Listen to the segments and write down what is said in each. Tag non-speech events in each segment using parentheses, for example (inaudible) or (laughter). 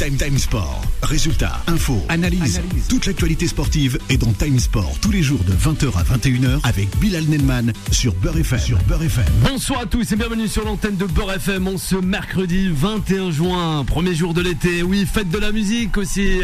Time Time Sport. Résultats, infos, analyse. Toute l'actualité sportive est dans Time Sport tous les jours de 20h à 21h avec Bilal Nelman sur Beurre FM. Sur Beurre FM. Bonsoir à tous et bienvenue sur l'antenne de Beurre FM en ce mercredi 21 juin, premier jour de l'été. Oui, fête de la musique aussi.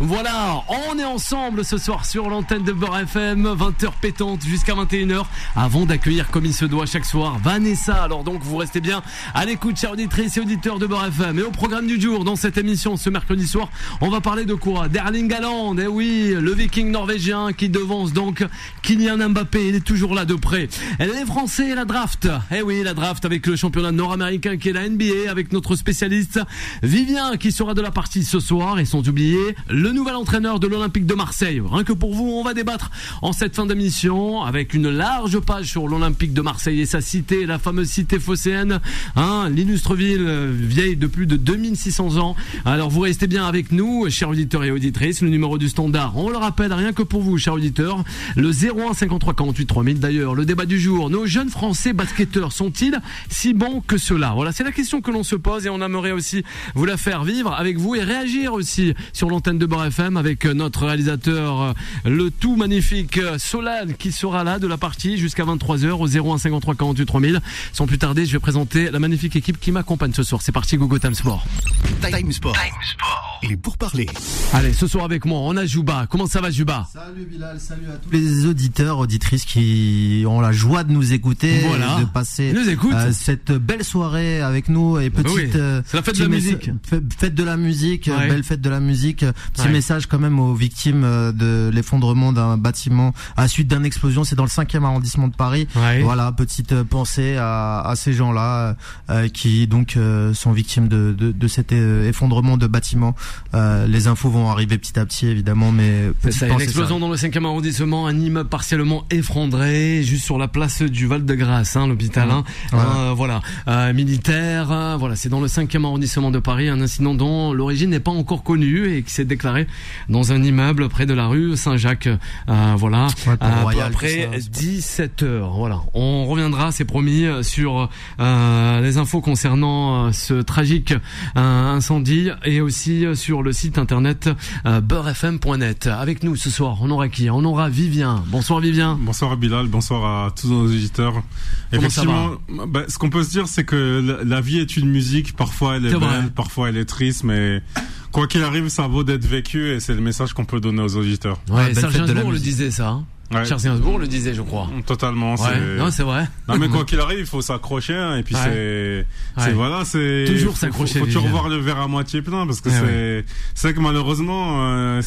Voilà, on est ensemble ce soir sur l'antenne de Beurre FM, 20h pétante jusqu'à 21h avant d'accueillir comme il se doit chaque soir Vanessa. Alors donc vous restez bien à l'écoute chers auditrices et auditeurs de Beurre FM. Et au programme du jour dans cette émission ce mercredi soir, on va parler de quoi? D'Erling Haaland, eh oui, le viking norvégien qui devance donc Kylian Mbappé, il est toujours là de près. Les Français et la draft, eh oui, la draft avec le championnat nord-américain qui est la NBA, avec notre spécialiste Vivien qui sera de la partie ce soir et sans oublier le nouvel entraîneur de l'Olympique de Marseille. Rien que pour vous, on va débattre en cette fin d'émission avec une large page sur l'Olympique de Marseille et sa cité, la fameuse cité phocéenne, hein, l'illustre ville euh, vieille de plus de 2600 ans. Alors vous restez bien avec nous, chers auditeurs et auditrices, le numéro du standard, on le rappelle rien que pour vous, chers auditeurs, le 01 53 48 3000 d'ailleurs, le débat du jour, nos jeunes Français basketteurs sont-ils si bons que cela? Voilà, c'est la question que l'on se pose et on aimerait aussi vous la faire vivre avec vous et réagir aussi sur l'antenne de Beurre FM avec notre réalisateur, euh, le tout magnifique euh, Solal qui sera là de la partie jusqu'à 23h au 01 53 48 3000. Sans plus tarder, je vais présenter la magnifique équipe qui m'accompagne ce soir. C'est parti, Google Time Sport. Time Sport. Est pour parler. Allez, ce soir avec moi, on a Juba. Comment ça va, Juba? Salut Bilal, salut à tous les auditeurs, auditrices qui ont la joie de nous écouter, Voilà. de passer nous écoutent. euh, cette belle soirée avec nous et Bah petite oui, euh, c'est la fête de la musique. Fête de la musique, Ouais. belle fête de la musique. Petit Ouais. message quand même aux victimes euh, de l'effondrement d'un bâtiment à la suite d'une explosion. C'est dans le 5e arrondissement de Paris. Ouais. Voilà, petite euh, pensée à, à ces gens-là euh, qui donc euh, sont victimes de, de, de cet effondrement de bâtiment. Euh, les infos vont arriver petit à petit évidemment, mais ça, une explosion dans le 5e arrondissement, un immeuble partiellement effondré, juste sur la place du Val-de-Grâce, hein, l'hôpital. Hein. Ouais. Euh, voilà, Euh, militaire. euh, voilà, c'est dans le 5e arrondissement de Paris, un incident dont l'origine n'est pas encore connue et qui s'est déclaré dans un immeuble près de la rue Saint-Jacques. Euh, voilà, Ouais, Euh, Royal, après ça, c'est 17 heures. Voilà, on reviendra, c'est promis, sur euh, les infos concernant ce tragique euh, incendie et aussi euh, sur le site internet euh, beurrefm.net. Avec nous ce soir, on aura qui? On aura Vivien. Bonsoir Vivien. Bonsoir à Bilal, bonsoir à tous nos auditeurs. Comment Effectivement, bah, ce qu'on peut se dire, c'est que la, la vie est une musique. Parfois, elle est, belle, vrai. parfois, elle est triste, mais quoi qu'il arrive, ça vaut d'être vécu et c'est le message qu'on peut donner aux auditeurs. Ouais, belle Serge Gainsbourg le disait ça. hein. Ouais. Gainsbourg le disait, je crois. Totalement. Ouais, c'est- non, c'est vrai. Non, mais quoi (laughs) qu'il arrive, il faut s'accrocher, hein, et puis Ouais. c'est, voilà, c'est Toujours s'accrocher, Faut, faut toujours voir le verre à moitié plein, parce que c'est, c'est que malheureusement, euh,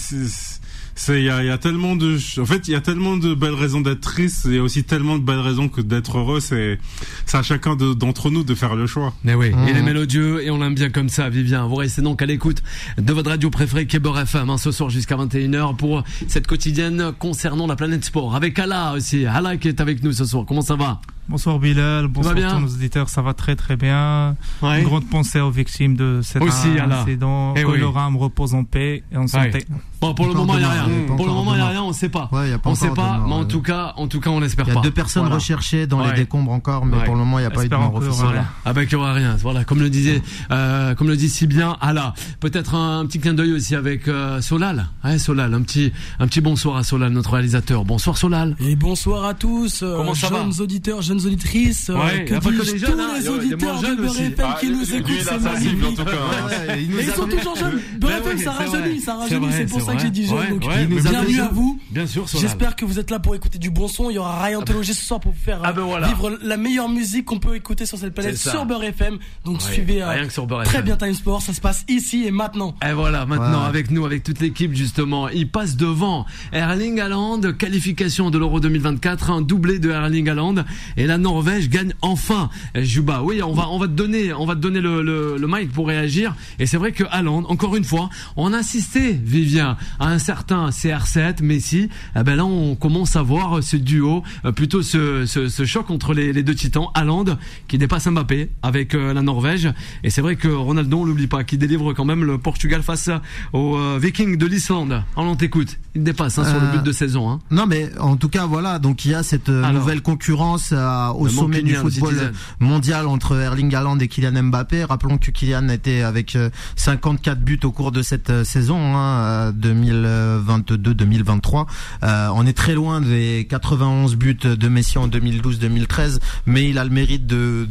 c'est, il y a, il y a tellement de, en fait, il y a tellement de belles raisons d'être triste, et aussi tellement de belles raisons que d'être heureux. C'est, c'est à chacun de- d'entre nous de faire le choix. Mais oui, Mmh. il est mélodieux et on l'aime bien comme ça, Vivien. Vous restez donc à l'écoute de votre radio préférée Beurre FM hein, ce soir jusqu'à 21h pour cette quotidienne concernant la planète sport. Avec Allah aussi. Allah qui est avec nous ce soir. Comment ça va? Bonsoir Bilal, bonsoir à tous nos auditeurs, ça va très très bien. Ouais. Une grande pensée aux victimes de cet Aussi, incident. Eh que oui. leur âme repose en paix et en santé. Bon, pour le Pas moment, il n'y a rien. pas Pour le moment, il n'y a rien, on sait pas. Ouais, y a pas on sait encore pas, demain, mais en tout cas, en tout cas, on l'espère Il y pas. a deux personnes Voilà. recherchées dans Ouais. les décombres encore, mais Ouais. pour le moment, il n'y a pas eu de Espérons mort officielle. voilà. Ah bah qu'il n'y aura rien. Voilà, comme le disait, euh, comme le dit si bien Allah. Peut-être un, petit clin d'œil aussi avec euh, Solal. Ouais, Solal, un petit, un petit bonsoir à Solal, notre réalisateur. Bonsoir Solal. Et bonsoir à tous, euh, Comment ça va jeunes auditeurs, jeunes auditrices, euh, Ouais, que dis-je, les jeunes, tous hein, les auditeurs de Beurre. FM Ah, qui nous écoutent, c'est magnifique. hein. ils sont toujours jeunes. Beurre FM, ça rajeunit, ça C'est rajeunit, c'est pour ça que j'ai dit jeune. Bienvenue bien à vous. Bien sûr. J'espère que vous êtes là pour écouter du bon son. Il y aura Ryan Tology ce soir pour vous faire euh, Ah ben voilà. vivre la meilleure musique qu'on peut écouter sur cette planète sur Beurre FM. Donc suivez euh, très bien Time Sport. Ça se passe ici et maintenant. Et voilà, maintenant avec nous, avec toute l'équipe justement, il passe devant Erling Haaland, qualification de l'Euro 2024, un doublé de Erling Haaland et la Norvège gagne enfin. Eh, Juba, oui, on va on va te donner on va te donner le, le, le mic pour réagir et c'est vrai que Haaland, encore une fois, on a insisté Vivien à un certain CR7 Messi. Eh ben là on commence à voir ce duo, euh, plutôt ce, ce, ce choc entre les, les deux titans, Haaland qui dépasse Mbappé avec euh, la Norvège et c'est vrai que Ronaldo on l'oublie pas qui délivre quand même le Portugal face aux euh, Vikings de l'Islande. On t'écoute, il dépasse hein, sur le but de saison. Hein. Non, mais en tout cas, voilà. Donc il y a cette Alors. nouvelle concurrence à- au Le sommet du football Citizen. mondial entre Erling Haaland et Kylian Mbappé. Rappelons que Kylian était avec euh, 54 buts au cours de cette euh, saison hein, 2022-2023. Euh, on est très loin des 91 buts de Messi en 2012-2013, mais il a le mérite de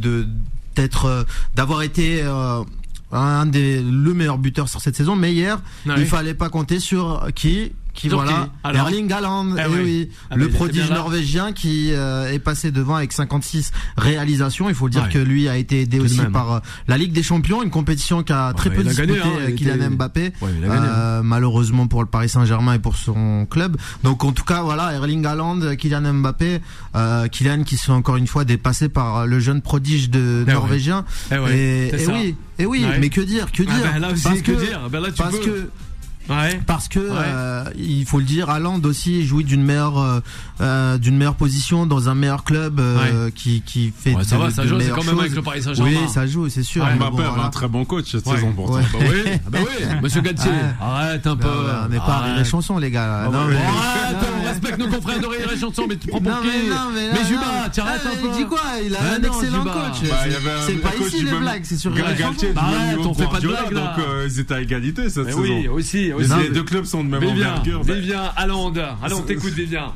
d'être euh, d'avoir été euh, un des le meilleur buteur sur cette saison. Mais hier, Ouais. il fallait pas compter sur qui? Qui voilà. Alors Erling Haaland Eh eh oui. oui, Ah le prodige norvégien qui euh, est passé devant avec 56 réalisations. Il faut dire Ouais. que lui a été aidé Tout aussi par euh, la Ligue des Champions une compétition qui a très Ouais, peu disputé hein, euh, il Kylian était- Mbappé. Ouais, gagné. euh, malheureusement pour le Paris Saint-Germain et pour son club. Donc en tout cas voilà Erling Haaland Kylian Mbappé euh, Kylian qui sont encore une fois dépassé par le jeune prodige de Eh norvégien. Eh et, oui et oui mais que dire que Ah dire ben là aussi, parce que que dire. Ben là, tu parce peux. que Ouais. parce que euh, il faut le dire, Haaland aussi jouit d'une meilleure euh, euh, d'une meilleure position dans un meilleur club euh, qui qui fait Ouais, ça de- va, ça de joue, c'est quand même avec le Paris Saint-Germain. Oui, ça joue, c'est sûr. Ouais, mais Mbappé bon, voilà. un très bon coach cette Ouais. saison. Ouais. Bah oui, ah (laughs) bah oui, Monsieur Galtier, Ouais. arrête un peu. Non, mais on n'est pas à rire et chanson, les gars. Ah Non, ouais. mais- Arrête, Non, on mais- respecte nos confrères de Rire et Chanson, mais tu prends pour Non, qui mais non, Juba, non. tu arrêtes Ah, un peu. Il dit quoi Il a Ah un non, excellent coach. Bah, C'est pas ici les blagues, c'est sur Rire et Chanson. Arrête, on fait pas de blagues, là. donc euh, ils étaient à égalité cette saison. oui, aussi, Les, aussi. Deux clubs sont de même Vivien, envergure. Bah, Vivien, Haaland. Allons, C'est- t'écoute, Vivien.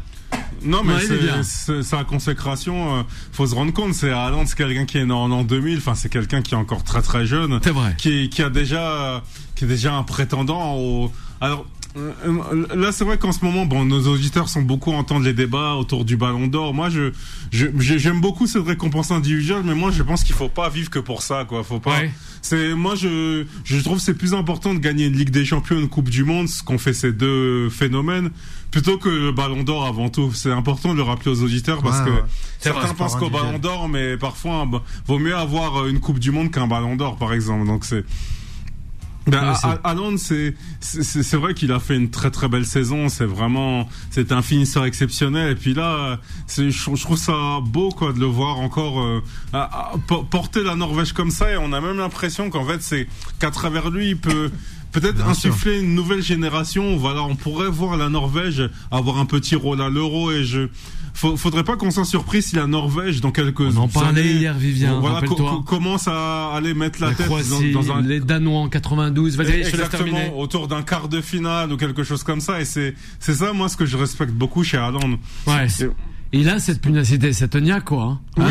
Non, mais c'est c'est- sa consécration. euh, faut se rendre compte, c'est Haaland, c'est quelqu'un qui est né en l'an 2000. Enfin, c'est quelqu'un qui est encore très très jeune, C'est vrai. qui, qui a déjà, qui est déjà un prétendant au. Alors. Euh, Là, c'est vrai qu'en ce moment, bon, nos auditeurs sont beaucoup à entendre les débats autour du Ballon d'Or. Moi, je, j'aime beaucoup cette récompense individuelle, mais moi, je pense qu'il faut pas vivre que pour ça, quoi. Faut pas. Ouais. C'est moi, je, je trouve que c'est plus important de gagner une Ligue des Champions, une Coupe du Monde, ce qu'ont fait ces deux phénomènes, plutôt que le Ballon d'Or avant tout. C'est important de le rappeler aux auditeurs parce Ouais, que ouais. C'est vrai, certains pensent qu'au. Ballon d'Or, mais parfois, un ba- vaut mieux avoir euh, une Coupe du Monde qu'un Ballon d'Or, par exemple. Donc c'est ben, Ouais, c'est- vrai qu'il a fait une très très belle saison. C'est vraiment c'est un finisseur exceptionnel. Et puis là, c'est je, je trouve ça beau quoi de le voir encore euh, à- à- po- porter la Norvège comme ça. Et on a même l'impression qu'en fait c'est qu'à travers lui, il peut (laughs) peut-être insuffler une nouvelle génération. Voilà, on pourrait voir la Norvège avoir un petit rôle à l'Euro. Et je faudrait pas qu'on soit surpris si la Norvège dans quelques On en parlait années, hier, Vivien, voilà, co- rappelle-toi. co- commence à aller mettre la, La tête dans, Croatie, dans un les Danois en 92. Vas-y. Exactement, autour d'un quart de finale ou quelque chose comme ça. Et c'est, c'est ça, moi, ce que je respecte beaucoup chez Haaland. Ouais. Il a cette pugnacité, cette niaque, quoi. hein. Oui, Hein,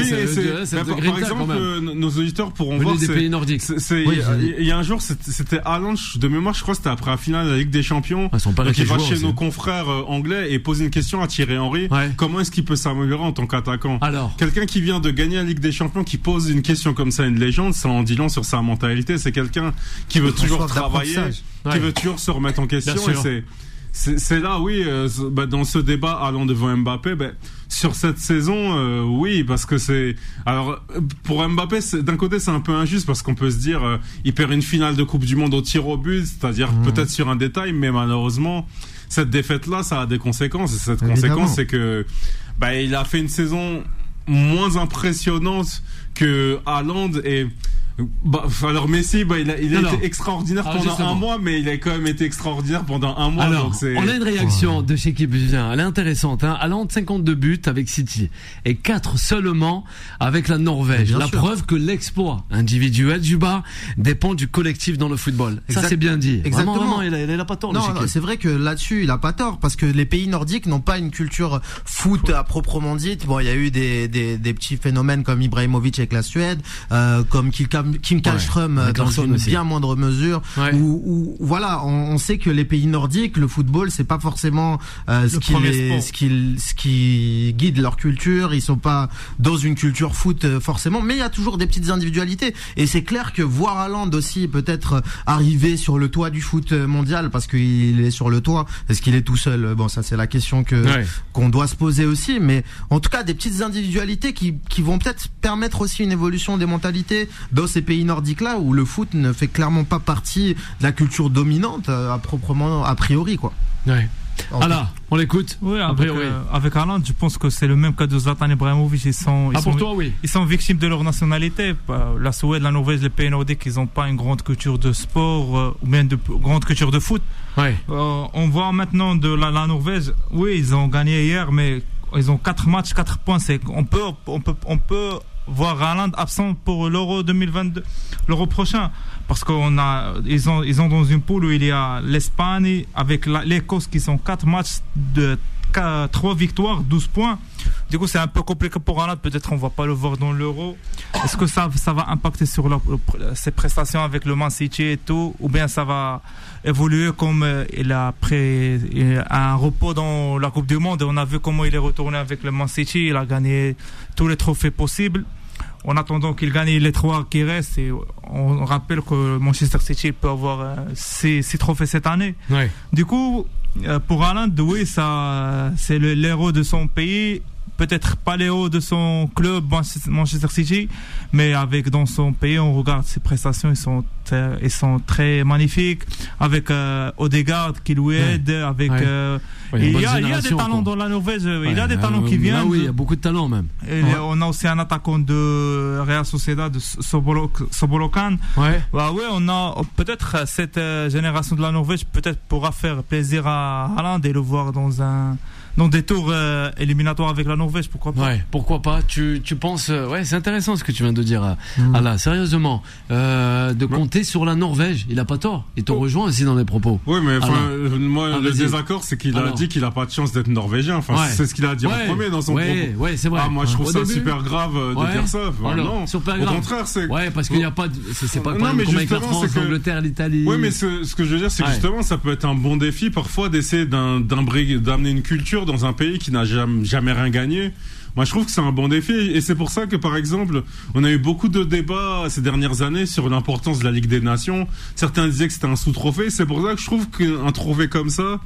c'est bah, de par, exemple, quand même. euh, nos auditeurs pourront Venu voir. des pays nordiques. Oui, il y a- y, un jour, c'était, je- de mémoire, je crois, que c'était après la finale de la Ligue des Champions. Ah, son père Donc, était il va chez aussi. nos confrères euh, anglais et pose une question à Thierry Henry. Ouais. Comment est-ce qu'il peut s'améliorer en tant qu'attaquant? Alors, Quelqu'un qui vient de gagner la Ligue des Champions, qui pose une question comme ça à une légende, ça en dit long sur sa mentalité. C'est quelqu'un qui veut toujours travailler. Ouais. qui veut toujours se remettre en question. Et c'est, c'est, là, oui, euh, bah, dans ce débat allant devant Mbappé, ben, sur cette saison, euh, oui, parce que c'est. Alors, euh, pour Mbappé, c'est- d'un côté, c'est un peu injuste parce qu'on peut se dire, euh, il perd une finale de Coupe du Monde au tir au but, c'est-à-dire Mmh. peut-être sur un détail, mais malheureusement, cette défaite-là, ça a des conséquences. Et cette Évidemment. conséquence, c'est que, bah, il a fait une saison moins impressionnante que Haaland et bah, alors Messi, bah, il a, il a Alors. été extraordinaire Alors, pendant justement. un mois, mais il a quand même été extraordinaire pendant un mois. Alors, donc on a une réaction de chez qui vient. Elle est intéressante. Hein. Haaland, 52 buts avec City et 4 seulement avec la Norvège. Bien La sûr. preuve que l'exploit individuel du bas dépend du collectif dans le football. Ça, c'est bien dit. Exactement. Vraiment, vraiment, il a, il a pas tort, Non, c'est vrai que là-dessus, il a pas tort parce que les pays nordiques n'ont pas une culture foot à proprement dite. Bon, il y a eu des, des, des petits phénomènes comme Ibrahimovic avec la Suède, euh, comme Kim, Kam- Kim Kallström euh, dans une aussi. bien moindre mesure. Ouais. Où, où- voilà, on, on sait que les pays nordiques, le football, c'est pas forcément euh, ce qui les- ce qui ce qui guide leur culture. Ils sont pas dans une culture foot euh, forcément, mais il y a toujours des petites individualités. Et c'est clair que voir Haaland aussi peut-être arriver sur le toit du foot euh, mondial parce qu'il est sur le toit. Est-ce qu'il est tout seul? Bon, ça c'est la question que Ouais. qu'on doit se poser aussi. Mais en tout cas, des petites individualités qui qui vont peut-être permettre aussi une évolution des mentalités dans ces pays nordiques là où le foot ne fait clairement pas partie de la culture dominante euh, à proprement a priori quoi. Ouais. Ah là, on l'écoute Oui, avec, euh, avec je pense que c'est le même cas de Zlatan Ibrahimovic. Ils sont, ils Ah, pour sont, toi, oui. ils sont victimes de leur nationalité. La Suède, la Norvège, les pays nordiques, ils n'ont pas une grande culture de sport euh, ou bien de grande culture de foot. Ouais. Euh, on voit maintenant de la, la Norvège, oui, ils ont gagné hier, mais ils ont 4 matchs, 4 points. C'est, on peut, on peut, on peut voir Haaland absent pour l'Euro 2022, l'Euro prochain. Parce qu'on a, ils ont, ils ont dans une poule où il y a l'Espagne avec l'Écosse qui sont 4 matchs de 3 victoires, 12 points. Du coup, c'est un peu compliqué pour Haaland. Peut-être on va pas le voir dans l'Euro. Est-ce que ça, ça va impacter sur leur- ses prestations avec le Man City et tout? Ou bien ça va évoluer comme euh, il a pris un repos dans la Coupe du Monde et on a vu comment il est retourné avec le Man City. Il a gagné tous les trophées possibles. En attendant qu'il gagne les trois qui restent, et on rappelle que Manchester City peut avoir euh, six, six trophées cette année. Ouais. Du coup, pour Haaland, oui, ça, c'est le- l'héros de son pays. Peut-être pas l'héros de son club Manchester City, mais avec dans son pays, on regarde ses prestations, ils sont, ils sont très magnifiques. Avec euh, Odegaard qui lui aide, avec Ouais. euh, Ouais, il y a il, y des talents dans la Norvège. il y a des talents euh, qui viennent. Oui, il y a beaucoup de talents même. et On a aussi un attaquant de Real Sociedad, de Sobolok- Sobolokan. Ouais. Bah ouais, on a peut-être euh, cette génération de la Norvège peut-être pourra faire plaisir à Haaland et le voir dans un dans des tours euh, éliminatoires avec la Norvège, pourquoi pas. Ouais, pourquoi pas Tu, tu penses euh, Ouais, c'est intéressant ce que tu viens de dire. euh, Mm. Allah, sérieusement, euh, de compter sur la Norvège. Il a pas tort. Il te Oh. rejoint aussi dans les propos. Oui, mais enfin, moi, Ah, le désaccord, c'est qu'il a dit qu'il a pas de chance d'être norvégien. Enfin, Ouais. c'est ce qu'il a dit Ouais. en premier dans son ouais, propos. ouais, c'est vrai. Ah, moi, je trouve Au ça début- super grave de Ouais. dire ça. Enfin, Alors, non. super Au grave. contraire, c'est. Ouais, parce qu'il n'y a pas, de- c'est pas comme avec la justement, France, c'est que- l'Angleterre, l'Italie. Oui, mais ce, que je veux dire, c'est justement, ça peut être un bon défi parfois d'essayer d'amener une culture dans un pays qui n'a jamais, jamais rien gagné. Moi, je trouve que c'est un bon défi, et c'est pour ça que, par exemple, on a eu beaucoup de débats ces dernières années sur l'importance de la Ligue des Nations. Certains disaient que c'était un sous-trophée. C'est pour ça que je trouve qu'un trophée comme ça,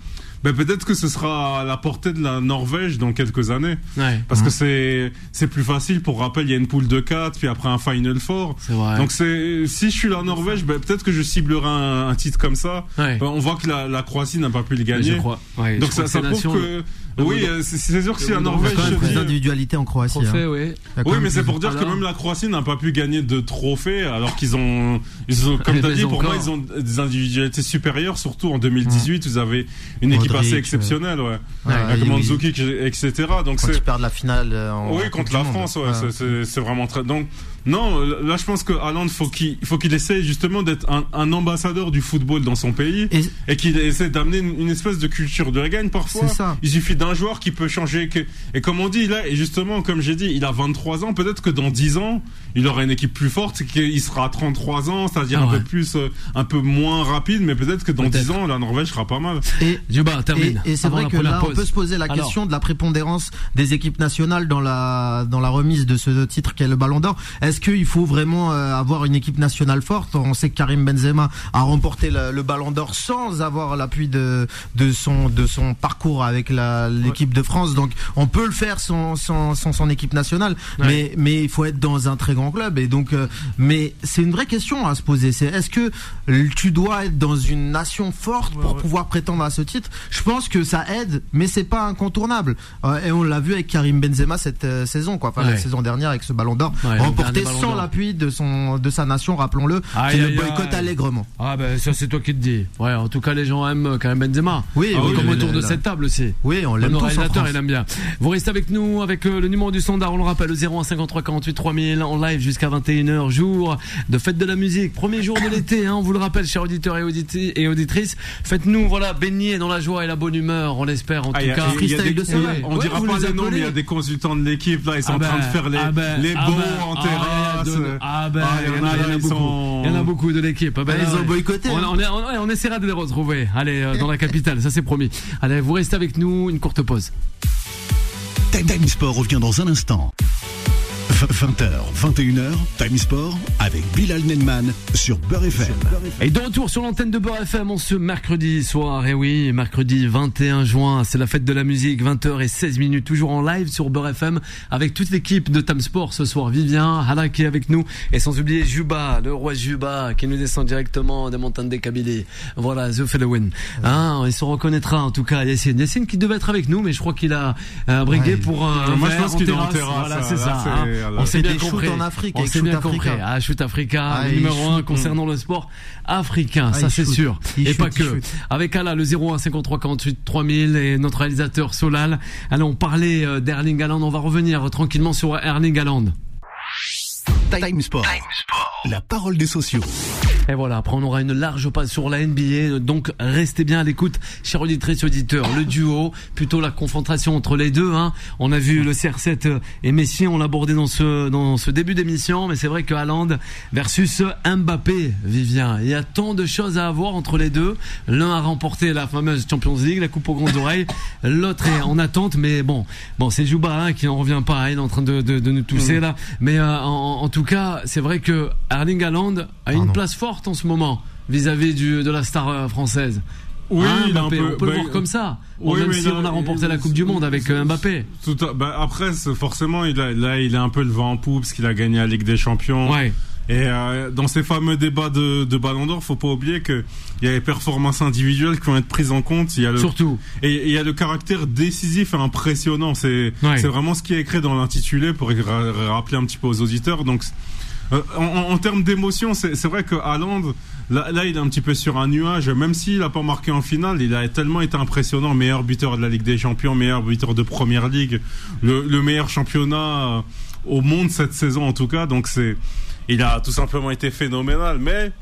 ben peut-être que ce sera à la portée de la Norvège dans quelques années. Ouais, Parce que c'est c'est plus facile. Pour rappel, il y a une poule de 4, puis après un Final Four. vrai. Donc c'est si je suis la Norvège, ben, peut-être que je ciblerai un, un titre comme ça. ouais. Ben, on voit que la, la Croatie n'a pas pu le je gagner. crois. Ouais, Donc je ça, crois ça prouve que oui, euh, c'est sûr que si la Norvège quand même se plus dit- d'individualité en Croatie. Trophée, hein. oui. Il y a quand oui, mais c'est pour dire que même la Croatie n'a pas pu gagner de trophées alors qu'ils ont, ils ont, comme (laughs) Mais tu as dit, pour moi, ils ont des individualités supérieures, surtout en 2018, vous avez une équipe assez euh, exceptionnelle, ouais. Ouais, Avec oui. Mandzukic, etc. Donc Quand ils perdent la finale euh, en Oui, contre la. France, ouais, c'est vraiment très. Donc, non, là, je pense que Haaland, faut qu'il faut qu'il essaie justement d'être un, un ambassadeur du football dans son pays Et et qu'il essaie d'amener une, une espèce de culture de gagne parfois. c'est ça. Il suffit d'un joueur qui peut changer. Que... Et comme on dit là, et justement, comme j'ai dit, il a 23 ans. Peut-être que dans 10 ans, il aura une équipe plus forte, qu'il sera à 33 ans, c'est-à-dire Ah un peu plus, euh, un peu moins rapide. Mais peut-être que dans Peut-être. 10 ans, la Norvège sera pas mal. Et Juba, termine. Et, et c'est vrai que là, on peut se poser la Alors. question de la prépondérance des équipes nationales dans la dans la remise de ce titre qu'est le Ballon d'Or. Est-ce qu'il faut vraiment euh, avoir une équipe nationale forte? On sait que Karim Benzema a remporté le, le Ballon d'Or sans avoir l'appui de de son de son parcours avec l'équipe de France. Donc, on peut le faire sans sans, sans son équipe nationale, Ouais. mais mais il faut être dans un très grand club. Et donc, euh, mais c'est une vraie question à se poser. C'est est-ce que tu dois être dans une nation forte Ouais, pour pouvoir prétendre à ce titre? Je pense que ça aide, mais c'est pas incontournable. Euh, et on l'a vu avec Karim Benzema cette saison, quoi. Enfin, la saison dernière avec ce Ballon d'Or, remporté sans l'appui de son de sa nation, rappelons-le, Aïe, qui le boycotte allègrement. Ah ben ça c'est toi qui te dis. Ouais, en tout cas les gens aiment euh, Karim Benzema. Oui, Ah oui, oui, Comme oui, autour de cette table aussi. Oui, on l'aime Le tous en réalisateur, France. il aime bien. Vous restez avec nous avec euh, le numéro du standard, on le rappelle, le 01 53 48 3000 en live jusqu'à 21h, jour de fête de la musique, premier jour de l'été, hein, on vous le rappelle, chers auditeurs et, auditi- et auditrices. Faites-nous, voilà, baigner dans la joie et la bonne humeur, on l'espère en Ah, tout y a- cas. y a des- de. On Ouais, dira vous pas les noms, mais il y a des consultants de l'équipe là, ils sont Ah en train ben, de faire les, ah ben, les ah bons ben, en ah, Ah ben, il y en a, beaucoup. sont- Il y en a beaucoup de l'équipe. Ah ben, Ah, ils ouais. ont boycotté. On, hein. on, essaiera de les retrouver. Allez, euh, dans la capitale, ça c'est promis. Allez, vous restez avec nous, une courte pause. Time Time Sport revient dans un instant. 20h, 21h, Time Sport avec Bilal Nenman sur Beurre FM. Et de retour sur l'antenne de Beurre FM en ce mercredi soir. Et oui, mercredi 21 juin, c'est la fête de la musique, 20h et 16 minutes, toujours en live sur Beurre FM avec toute l'équipe de Time Sport ce soir. Vivien, Hala qui est avec nous et sans oublier Juba, le roi Juba qui nous descend directement des montagnes des Kabylie. Voilà, The Fellowin. Hein, il se reconnaîtra en tout cas. Yassine, Yassine qui devait être avec nous, mais je crois qu'il a euh, brigué Ouais. pour un Moi, je verre pense en qu'il est en terrasse. Voilà, c'est ça. hein. On s'est Et bien des compris. en Afrique On s'est bien Africa. compris. Ah, Shoot Africa, Ah, numéro shoot, 1 concernant le sport africain, Ah, ça c'est sûr. Il et shoot, pas que. shoot. Avec Ala, le 01 53 48 3000 et notre réalisateur Solal. Allez, on parlait euh, d'Erling Haaland. On va revenir euh, tranquillement sur Erling Haaland. Time Sport. La parole des sociaux. Et voilà, après on aura une large passe sur la NBA, donc restez bien à l'écoute, chers auditrices et auditeurs. Le duo, plutôt la confrontation entre les deux. Hein. On a vu le CR7 et Messi, on l'a abordé dans ce dans ce début d'émission, mais c'est vrai que Haaland versus Mbappé, Vivien. Il y a tant de choses à avoir entre les deux. L'un a remporté la fameuse Champions League, la coupe aux grandes oreilles. L'autre est en attente, mais bon, bon, c'est Jouba hein, qui n'en revient pas. hein. Il est en train de, de, de nous tousser là. Mais euh, en, en tout cas, c'est vrai que Erling Haaland a une Pardon. place forte en ce moment vis-à-vis de la star euh, française. Oui, Hein, il a un Mbappé, peu- on peut le bah, voir comme ça. Oui, même si on a remporté il- la Coupe du Monde avec euh, Mbappé. Tout à- bah, après, forcément, il a, là, il a un peu le vent en poupe parce qu'il a gagné la Ligue des Champions. Ouais. Et euh, dans ces fameux débats de, de Ballon d'Or, faut pas oublier que il y a les performances individuelles qui vont être prises en compte. Il y a le Surtout. et il y a le caractère décisif et impressionnant. C'est Ouais. c'est vraiment ce qui est écrit dans l'intitulé pour ra- rappeler un petit peu aux auditeurs. Donc euh, en, en- termes d'émotion, c'est vrai que Haaland, là, là, il est un petit peu sur un nuage. Même s'il a pas marqué en finale, il a tellement été impressionnant. Meilleur buteur de la Ligue des Champions, meilleur buteur de Première Ligue, le, le meilleur championnat euh, au monde cette saison en tout cas. Donc c'est, il a tout simplement été phénoménal. Mais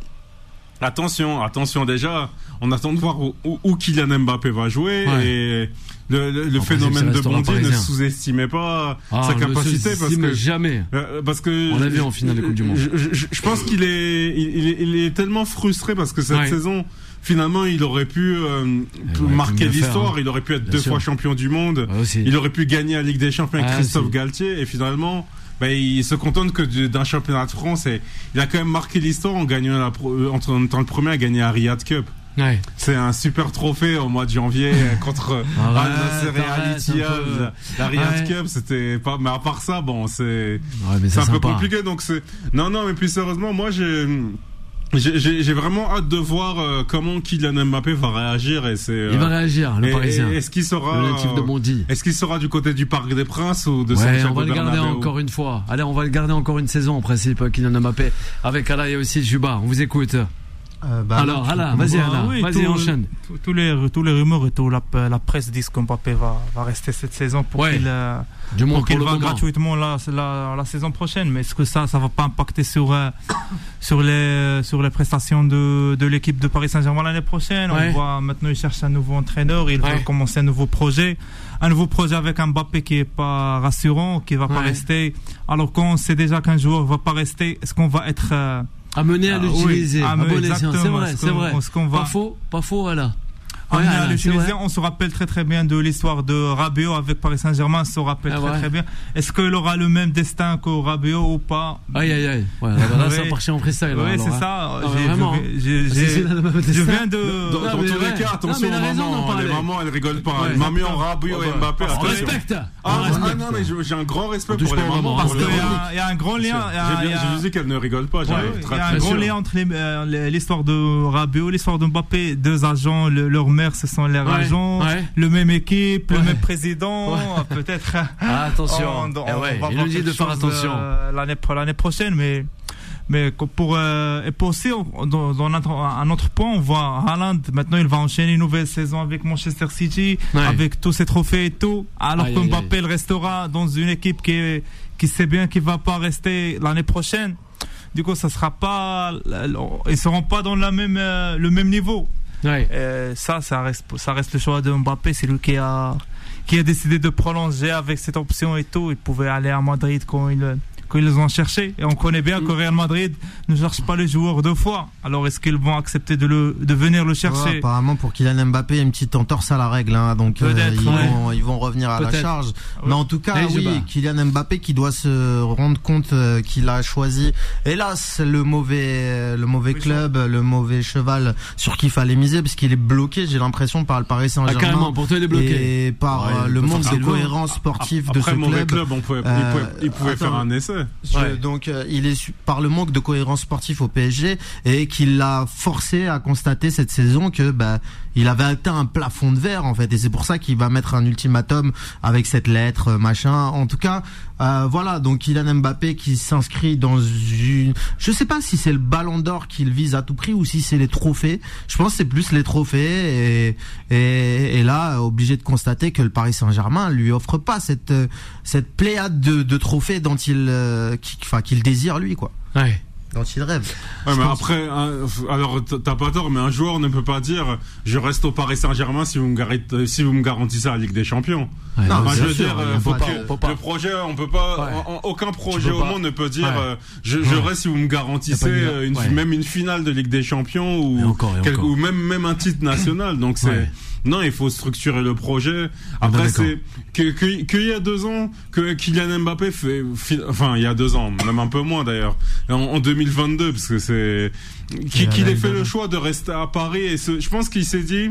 attention, attention déjà, on attend de voir où, où, où Kylian Mbappé va jouer Ouais. et le, le- le phénomène de Bondy ne sous-estimez pas Ah, sa capacité parce que jamais. euh, parce que On l'a vu en finale de Coupe du Monde. Je, je- je pense qu'il est il, il est il est tellement frustré parce que cette Ouais. saison finalement il aurait pu euh, marquer faire, l'histoire, hein. il aurait pu être Bien deux sûr. fois champion du monde, aussi. il aurait pu gagner la Ligue des Champions avec Ah, Christophe. Galtier et finalement bah, il se contente que du- d'un championnat de France et il a quand même marqué l'histoire en gagnant la euh, en étant le premier à gagner la Riyad Cup. Ouais. C'est un super trophée au mois de janvier euh, (laughs) contre Al Nassr et Al peu. La, la Riyad Ouais. Cup, c'était pas. Mais à part ça, bon, c'est Ouais, c'est un peu compliqué. Donc c'est. Non, non, mais puis sérieusement, moi j'ai. J'ai vraiment hâte de voir euh, comment Kylian Mbappé va réagir et c'est. Il va euh, réagir, le et- Parisien. Est-ce qu'il sera Le de Bondy. Est-ce qu'il sera du côté du Parc des Princes ou de Ouais, Santiago on va le garder Bernabéu encore une fois. Allez, on va le garder encore une saison en principe, Kylian Mbappé. Avec Ala et aussi Juba. On vous écoute. Euh, bah, Alors, vas-y, Bah Vas-y, tout- enchaîne. Tous- les, tous les rumeurs et toute la, la presse disent que Mbappé va, va rester cette saison pour Ouais. qu'il euh, le va gratuitement la, la, la saison prochaine. Mais est-ce que ça, ça va pas impacter sur, euh, sur, les, sur les prestations de, de l'équipe de Paris Saint-Germain l'année prochaine? Ouais. On voit maintenant, il cherche un nouveau entraîneur, il Ouais. veut commencer un nouveau projet. Un nouveau projet avec un Mbappé qui est pas rassurant, qui va pas rester. Alors qu'on sait déjà qu'un joueur va pas rester, est-ce qu'on va être... Amené à Ah, l'utiliser. oui. Ah, à mais bon escient. C'est vrai, c'est vrai. Pas faux, pas faux, Ala. On Ouais, vrai. On se rappelle très très bien de l'histoire de Rabiot avec Paris Saint-Germain. On se rappelle Ah très ouais. très bien. Est-ce qu'il aura le même destin que Rabiot ou pas? Aïe, aïe, aïe. Ouais, là, là, ça Ouais. part en freestyle. Oui, c'est hein. ça. Non, même Je viens de. Dans, Non, dans tous ouais. les cas, Non, attention d'en mamans, parler. les mamans elles rigolent pas. Ouais. Les mamans, Rabiot et Mbappé. On attention. respecte. Ah, ah, non, mais je- j'ai un grand respect pour les mamans. Parce qu'il y, a- un grand lien. il y a- J'ai il y bien- a- j'ai vu qu'elle ne rigole pas. Il y a un grand lien entre euh, l'histoire de Rabiot, l'histoire de Mbappé. Deux agents, le- leur ce sont leurs Ouais, agents. ouais. Le même équipe, le même président. Peut-être. Ah, attention. On- on Eh va il nous dit de faire attention. euh, l'année pro- l'année prochaine, mais mais pour euh, et pour aussi dans, dans un, autre- point, on voit Haaland maintenant il va enchaîner une nouvelle saison avec Manchester City, avec tous ses trophées et tout, alors que Mbappé il restera dans une équipe qui qui sait bien qu'il va pas rester l'année prochaine. Du coup, ça sera pas, ils seront pas dans la même euh, le même niveau. Ouais. Ça, ça reste, le choix de Mbappé. C'est lui qui a, décidé de prolonger avec cette option et tout. Il pouvait aller à Madrid quand ils, quand ils les ont cherché. Et on connaît bien que Real Madrid ne cherche pas les joueurs deux fois. Alors est-ce qu'ils vont accepter de, le, de venir le Ouais, chercher? apparemment pour Kylian Mbappé, il y a une petite entorse à la règle, hein, donc euh, ils, ouais. vont, ils vont revenir à la charge. Ouais. Mais en tout cas, Allez, oui. Kylian Mbappé qui doit se rendre compte euh, qu'il a choisi, hélas, le mauvais, le mauvais Oui, club, le mauvais cheval sur qui il fallait miser, parce qu'il est bloqué, j'ai l'impression, par le Paris Ah, carrément, Saint-Germain. pour toi, il est bloqué. et par Ouais, euh, le manque faire de cohérence sportive de ce Après, mauvais club. club, on pouvait, il pouvait, il pouvait attends. faire un essai. Français. Je- Ouais. Donc euh, il est su- par le manque de cohérence sportive au PSG et qu'il l'a forcé à constater cette saison que bah il avait atteint un plafond de verre en fait et c'est pour ça qu'il va mettre un ultimatum avec cette lettre euh, machin. En tout cas euh, voilà donc Kylian Mbappé qui s'inscrit dans une je sais pas si c'est le Ballon d'Or qu'il vise à tout prix ou si c'est les trophées. Je pense que c'est plus les trophées et, et et là obligé de constater que le Paris Saint-Germain lui offre pas cette euh, cette pléiade de, de trophées dont il euh, qui- enfin qu'il désire lui quoi Ouais. dont il rêve. Ouais, mais pense- après, alors t'as pas tort, mais un joueur ne peut pas dire je reste au Paris Saint-Germain si vous me garantissez, si vous me garantissez la Ligue des Champions. Ouais, Non, je veux sûr, dire, euh, faut pas faut le projet, on peut pas, Ouais. en- en- aucun projet au pas. monde ne peut dire Ouais. euh, je, je Ouais. reste si vous me garantissez euh, une, même une finale de Ligue des Champions ou encore, quelque- ou même même un titre national. Donc c'est Ouais. Non, il faut structurer le projet. Ah Après, c'est que que- qu'il y a deux ans que Kylian Mbappé fait, fi- enfin il y a deux ans, même un peu moins d'ailleurs, en, en 2022, parce que c'est qu'il qu'il ait fait le choix de rester à Paris. Et ce- je pense qu'il s'est dit.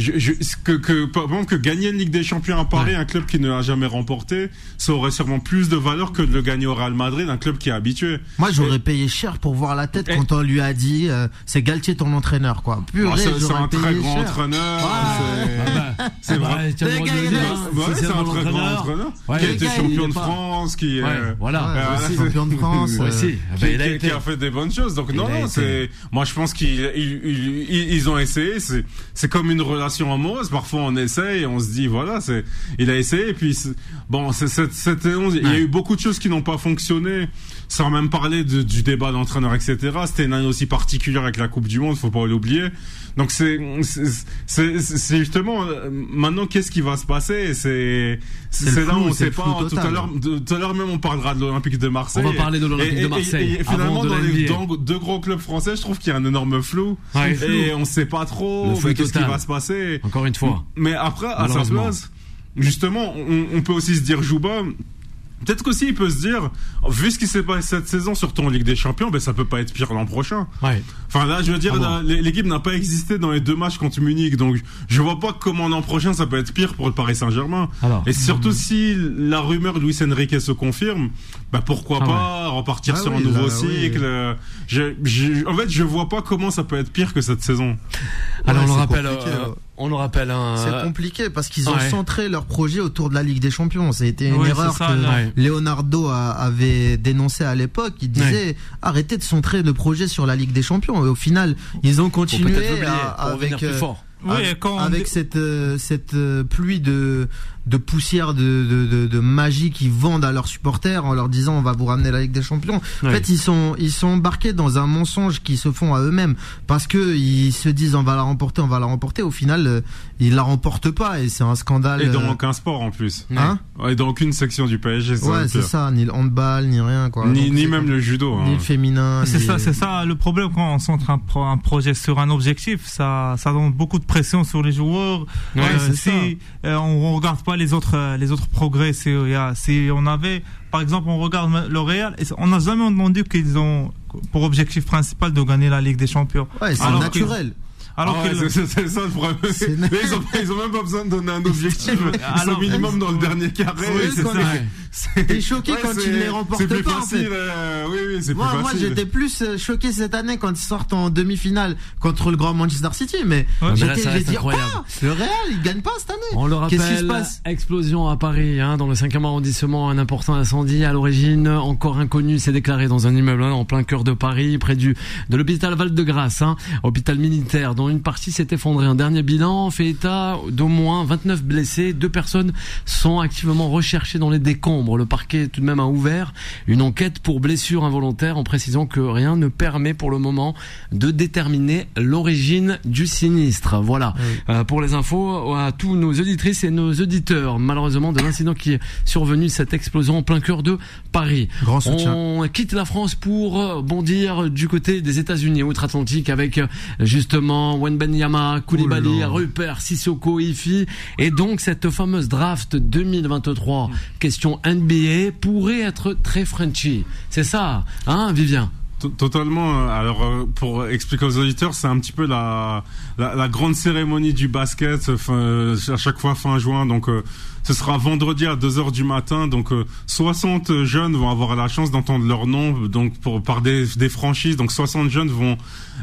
Je, je, que, que, que gagner une Ligue des Champions à Paris, Ouais. un club qui ne l'a jamais remporté, ça aurait sûrement plus de valeur que de le gagner au Real Madrid, un club qui est habitué. Moi j'aurais payé cher pour voir la tête Et- quand on lui a dit euh, c'est Galtier ton entraîneur quoi. Purée, Alors, c'est un très grand cher. entraîneur. Ah, c'est bah, vrai. c'est un très grand entraîneur. Ouais, qui a été champion de France, qui, Ouais, euh, voilà. Ah, champion de France. Ah, bah, qui, a qui- qui fait des bonnes choses. Donc non, non, c'est. Moi, je pense qu'ils ils, ils, ils- ils ont essayé. C'est c'est comme une relation amoureuse. Parfois, on essaye, et on se dit voilà, c'est. Il a essayé. Et puis bon, c'est cette cette saison, il y a Ouais. eu beaucoup de choses qui n'ont pas fonctionné. Sans même parler de- du débat d'entraîneur, etc. C'était une année aussi particulière avec la Coupe du Monde. Faut pas l'oublier. Donc c'est c'est- justement euh, maintenant qu'est-ce qui va se passer? Et C'est C'est là où flou, on sait pas. flou Tout à l'heure, tout à l'heure même, on parlera de l'Olympique de Marseille. On va parler de l'Olympique Et- de et- Marseille Et, et finalement, avant de dans les dans deux gros clubs français, je trouve qu'il y a un énorme flou. Ouais. Et on sait pas trop flou qu'est-ce qui va se passer. Encore une fois. Mais après, à sa place, justement, on, on peut aussi se dire Jouba. Peut-être qu'aussi il peut se dire, vu ce qui s'est passé cette saison, surtout en Ligue des Champions, ben ça peut pas être pire l'an prochain. Ouais. Enfin là, je veux dire, Ah bon l'équipe n'a pas existé dans les deux matchs contre Munich, donc je vois pas comment l'an prochain ça peut être pire pour le Paris Saint-Germain. Alors. Et surtout si la rumeur de Luis Enrique se confirme, bah pourquoi Ah pas repartir Ah sur oui, un nouveau là, oui. cycle. Je, je- en fait, je vois pas comment ça peut être pire que cette saison. Alors on le rappelle, euh. On le rappelle un. C'est compliqué parce qu'ils ont ouais. centré leur projet autour de la Ligue des Champions. Ça a été une Ouais, erreur ça, que. Ouais. Leonardo a- avait dénoncé à l'époque. Il disait arrêtez de centrer le projet sur la Ligue des Champions. Et au final, ils ont continué à- avec plus euh, fort. Oui, avec, quand avec dé- cette euh, cette euh, pluie de de poussière de, de, de, de magie qu'ils vendent à leurs supporters en leur disant on va vous ramener la Ligue des Champions. En fait, ils sont ils sont embarqués dans un mensonge qu'ils se font à eux-mêmes parce que ils se disent on va la remporter, on va la remporter. Au final, euh, ils la remportent pas et c'est un scandale. Et dans euh, aucun sport en plus. hein Et dans aucune section du PSG. ouais, c'est ça, ni le handball, ni rien quoi. Ni, Donc, ni même le judo. ni hein. le féminin. C'est ni- ça, c'est ça le problème quand on centre un, pro- un projet sur un objectif, ça, ça donne beaucoup de pression sur les joueurs. Ouais, Euh, c'est si euh, on regarde pas les autres, euh, les autres progrès, c'est, a- si on avait, par exemple, on regarde le Real, et on n'a jamais entendu qu'ils ont pour objectif principal de gagner la Ligue des Champions. Ouais, c'est naturel. Alors Ah ouais, c'est- ça le problème. Ils, ont, ils ont même pas besoin de donner un objectif. Ils sont minimum dans le dernier carré. Oui, c'est ça. C'est- T'es choqué quand ils les remportent pas, en facile. fait. euh, oui, oui, c'est plus Moi, moi facile. j'étais plus euh, choqué cette année quand ils sortent en demi-finale contre le grand Manchester City, mais Ouais, j'étais, j'ai dit. Ah, le Real, il gagne pas cette année. On le Qu'est-ce qui se rappelle, passe explosion à Paris, hein, dans le 5e arrondissement, un important incendie à l'origine, encore inconnu, s'est déclaré dans un immeuble hein, en plein cœur de Paris, près du de l'hôpital Val-de-Grâce, hein, hôpital militaire, dont une partie s'est effondrée. Un dernier bilan fait état d'au moins 29 blessés. Deux personnes sont activement recherchées dans les décombres. Le parquet tout de même a ouvert une enquête pour blessure involontaire en précisant que rien ne permet pour le moment de déterminer l'origine du sinistre. Voilà. Euh, pour les infos à tous nos auditrices et nos auditeurs, malheureusement, de l'incident qui est survenu, cette explosion en plein cœur de Paris. Grand soutien. On quitte la France pour euh, bondir du côté des États-Unis, outre-Atlantique, avec euh, justement Wenbenyama, Koulibaly, Oh. Rupert, Sissoko, Ifi, et donc cette fameuse draft 2023, question NBA, pourrait être très Frenchy. C'est ça, hein, Vivien? Totalement. euh, Alors, euh, pour expliquer aux auditeurs, c'est un petit peu la, la, la grande cérémonie du basket, euh, fin, à chaque fois fin juin. Donc, euh, ce sera vendredi à 2 heures du matin. Donc, euh, 60 jeunes vont avoir la chance d'entendre leur nom donc pour, par des, des franchises. Donc, 60 jeunes vont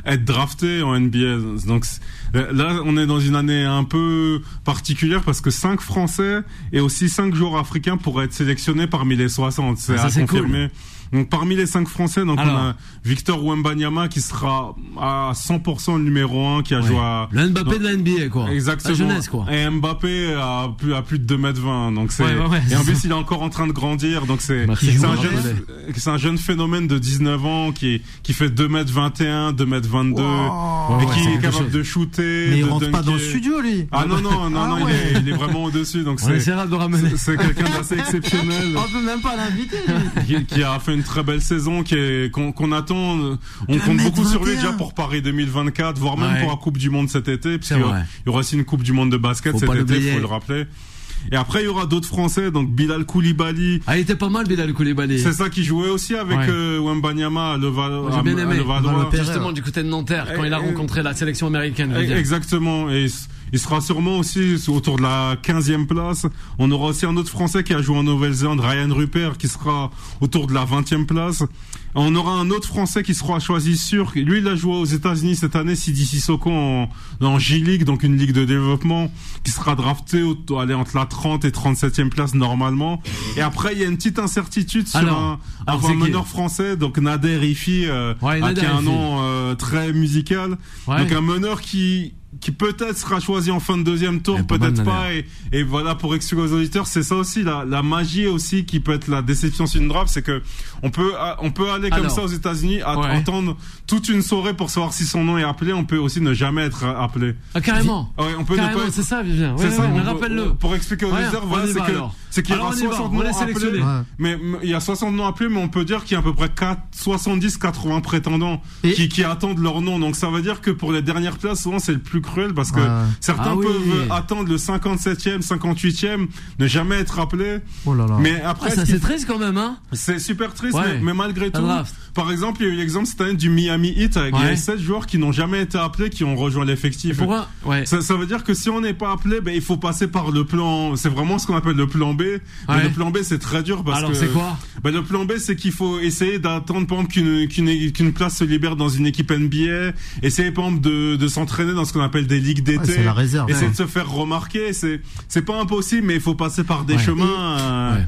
être draftés en NBA. Donc, là, on est dans une année un peu particulière parce que 5 Français et aussi 5 joueurs africains pourraient être sélectionnés parmi les 60. C'est Ah, à cool. Donc parmi les cinq Français, donc Alors. on a Victor Wembanyama qui sera à 100% le numéro 1 qui a joué à Le Mbappé de la NBA, quoi. Exactement. La jeunesse, quoi. Et Mbappé à plus à plus de 2 mètres 20 donc c'est Ouais, ouais, ouais, et en plus il est encore en train de grandir donc c'est je un jeune c'est un jeune phénomène de 19 ans qui qui fait 2 mètres 21, 2 mètres 22 Wow. et Ouais, qui est capable de shooter, Mais il de rentre pas dunker. dans le studio, lui. Ah non non non Ah non, il, est, il est vraiment au-dessus donc On c'est c'est- c'est quelqu'un d'assez exceptionnel (laughs) On peut même pas l'inviter, lui. qui, qui a fait une très belle saison, qu'on attend. On compte beaucoup sur lui 2m21. déjà pour Paris 2024, voire même Ouais. pour la Coupe du Monde cet été, parce C'est qu'il y aura- vrai. il y aura aussi une Coupe du Monde de basket Faut cet été, l'oublier. faut le rappeler. Et après, il y aura d'autres Français, donc Bilal Koulibaly. Ah, il était pas mal, Bilal Koulibaly. C'est ça qui jouait aussi avec Ouais. euh, Wembanyama à Leval, j'ai bien aimé. Justement, du côté de Nanterre, quand il a rencontré la sélection américaine. Eh, dire. Exactement. Et il sera sûrement aussi autour de la 15e place. On aura aussi un autre Français qui a joué en Nouvelle-Zélande, Ryan Rupert, qui sera autour de la 20e place. On aura un autre Français qui sera choisi sûr. Lui, il a joué aux États-Unis cette année, Sidi Sissoko en, en J-League, donc une ligue de développement, qui sera drafté au, aller entre la 30 et 37e place normalement. Et après, il y a une petite incertitude sur Alors, un, alors, un meneur français, donc Nader Rifi, euh, Ouais, Nader qui a un nom euh, très musical. Ouais. Donc un meneur qui qui peut-être sera choisi en fin de deuxième tour, peut-être pas. Et, et voilà pour expliquer aux auditeurs, c'est ça aussi la, la magie aussi qui peut être la déception sur une draft, c'est que on peut on peut aller comme Alors. ça aux États-Unis, Ouais. attendre toute une soirée pour savoir si son nom est appelé. On peut aussi ne jamais être appelé. Ah, carrément. Ouais, on peut ne Carrément, c'est ça, Vivien. Ouais, ça, on- rappelle-le. Pour expliquer aux auditeurs, voilà, c'est que c'est qu'il y aura on y va, 60 on noms appelés. Mais il y a 60 noms appelés, mais on peut dire qu'il y a à peu près 4, 70, 80 prétendants qui, qui attendent leur nom. Donc ça veut dire que pour les dernières places, souvent c'est le plus cruel parce que certains Ah oui. peuvent attendre le 57e, 58e, ne jamais être appelés. Oh là là. Mais Ah, après, ça, ce qui- c'est triste quand même, hein. c'est super triste, Ouais. mais, mais malgré tout. Par exemple, il y a eu l'exemple cette année du Miami Heat avec il y Ouais. a 7 joueurs qui n'ont jamais été appelés, qui ont rejoint l'effectif. Pourquoi Ouais. Ça, ça veut dire que si on n'est pas appelé, ben, il faut passer par le plan. C'est vraiment ce qu'on appelle le plan B. Ouais. le plan B, c'est très dur parce Alors, que. c'est quoi ben, Le plan B, c'est qu'il faut essayer d'attendre, par exemple, qu'une place se libère dans une équipe NBA. Essayer, par exemple, de, de s'entraîner dans ce qu'on appelle des ligues d'été. Ouais, c'est la réserve. Essayer Ouais. de se faire remarquer. C'est c'est pas impossible, mais il faut passer par des Ouais. chemins. euh, Ouais.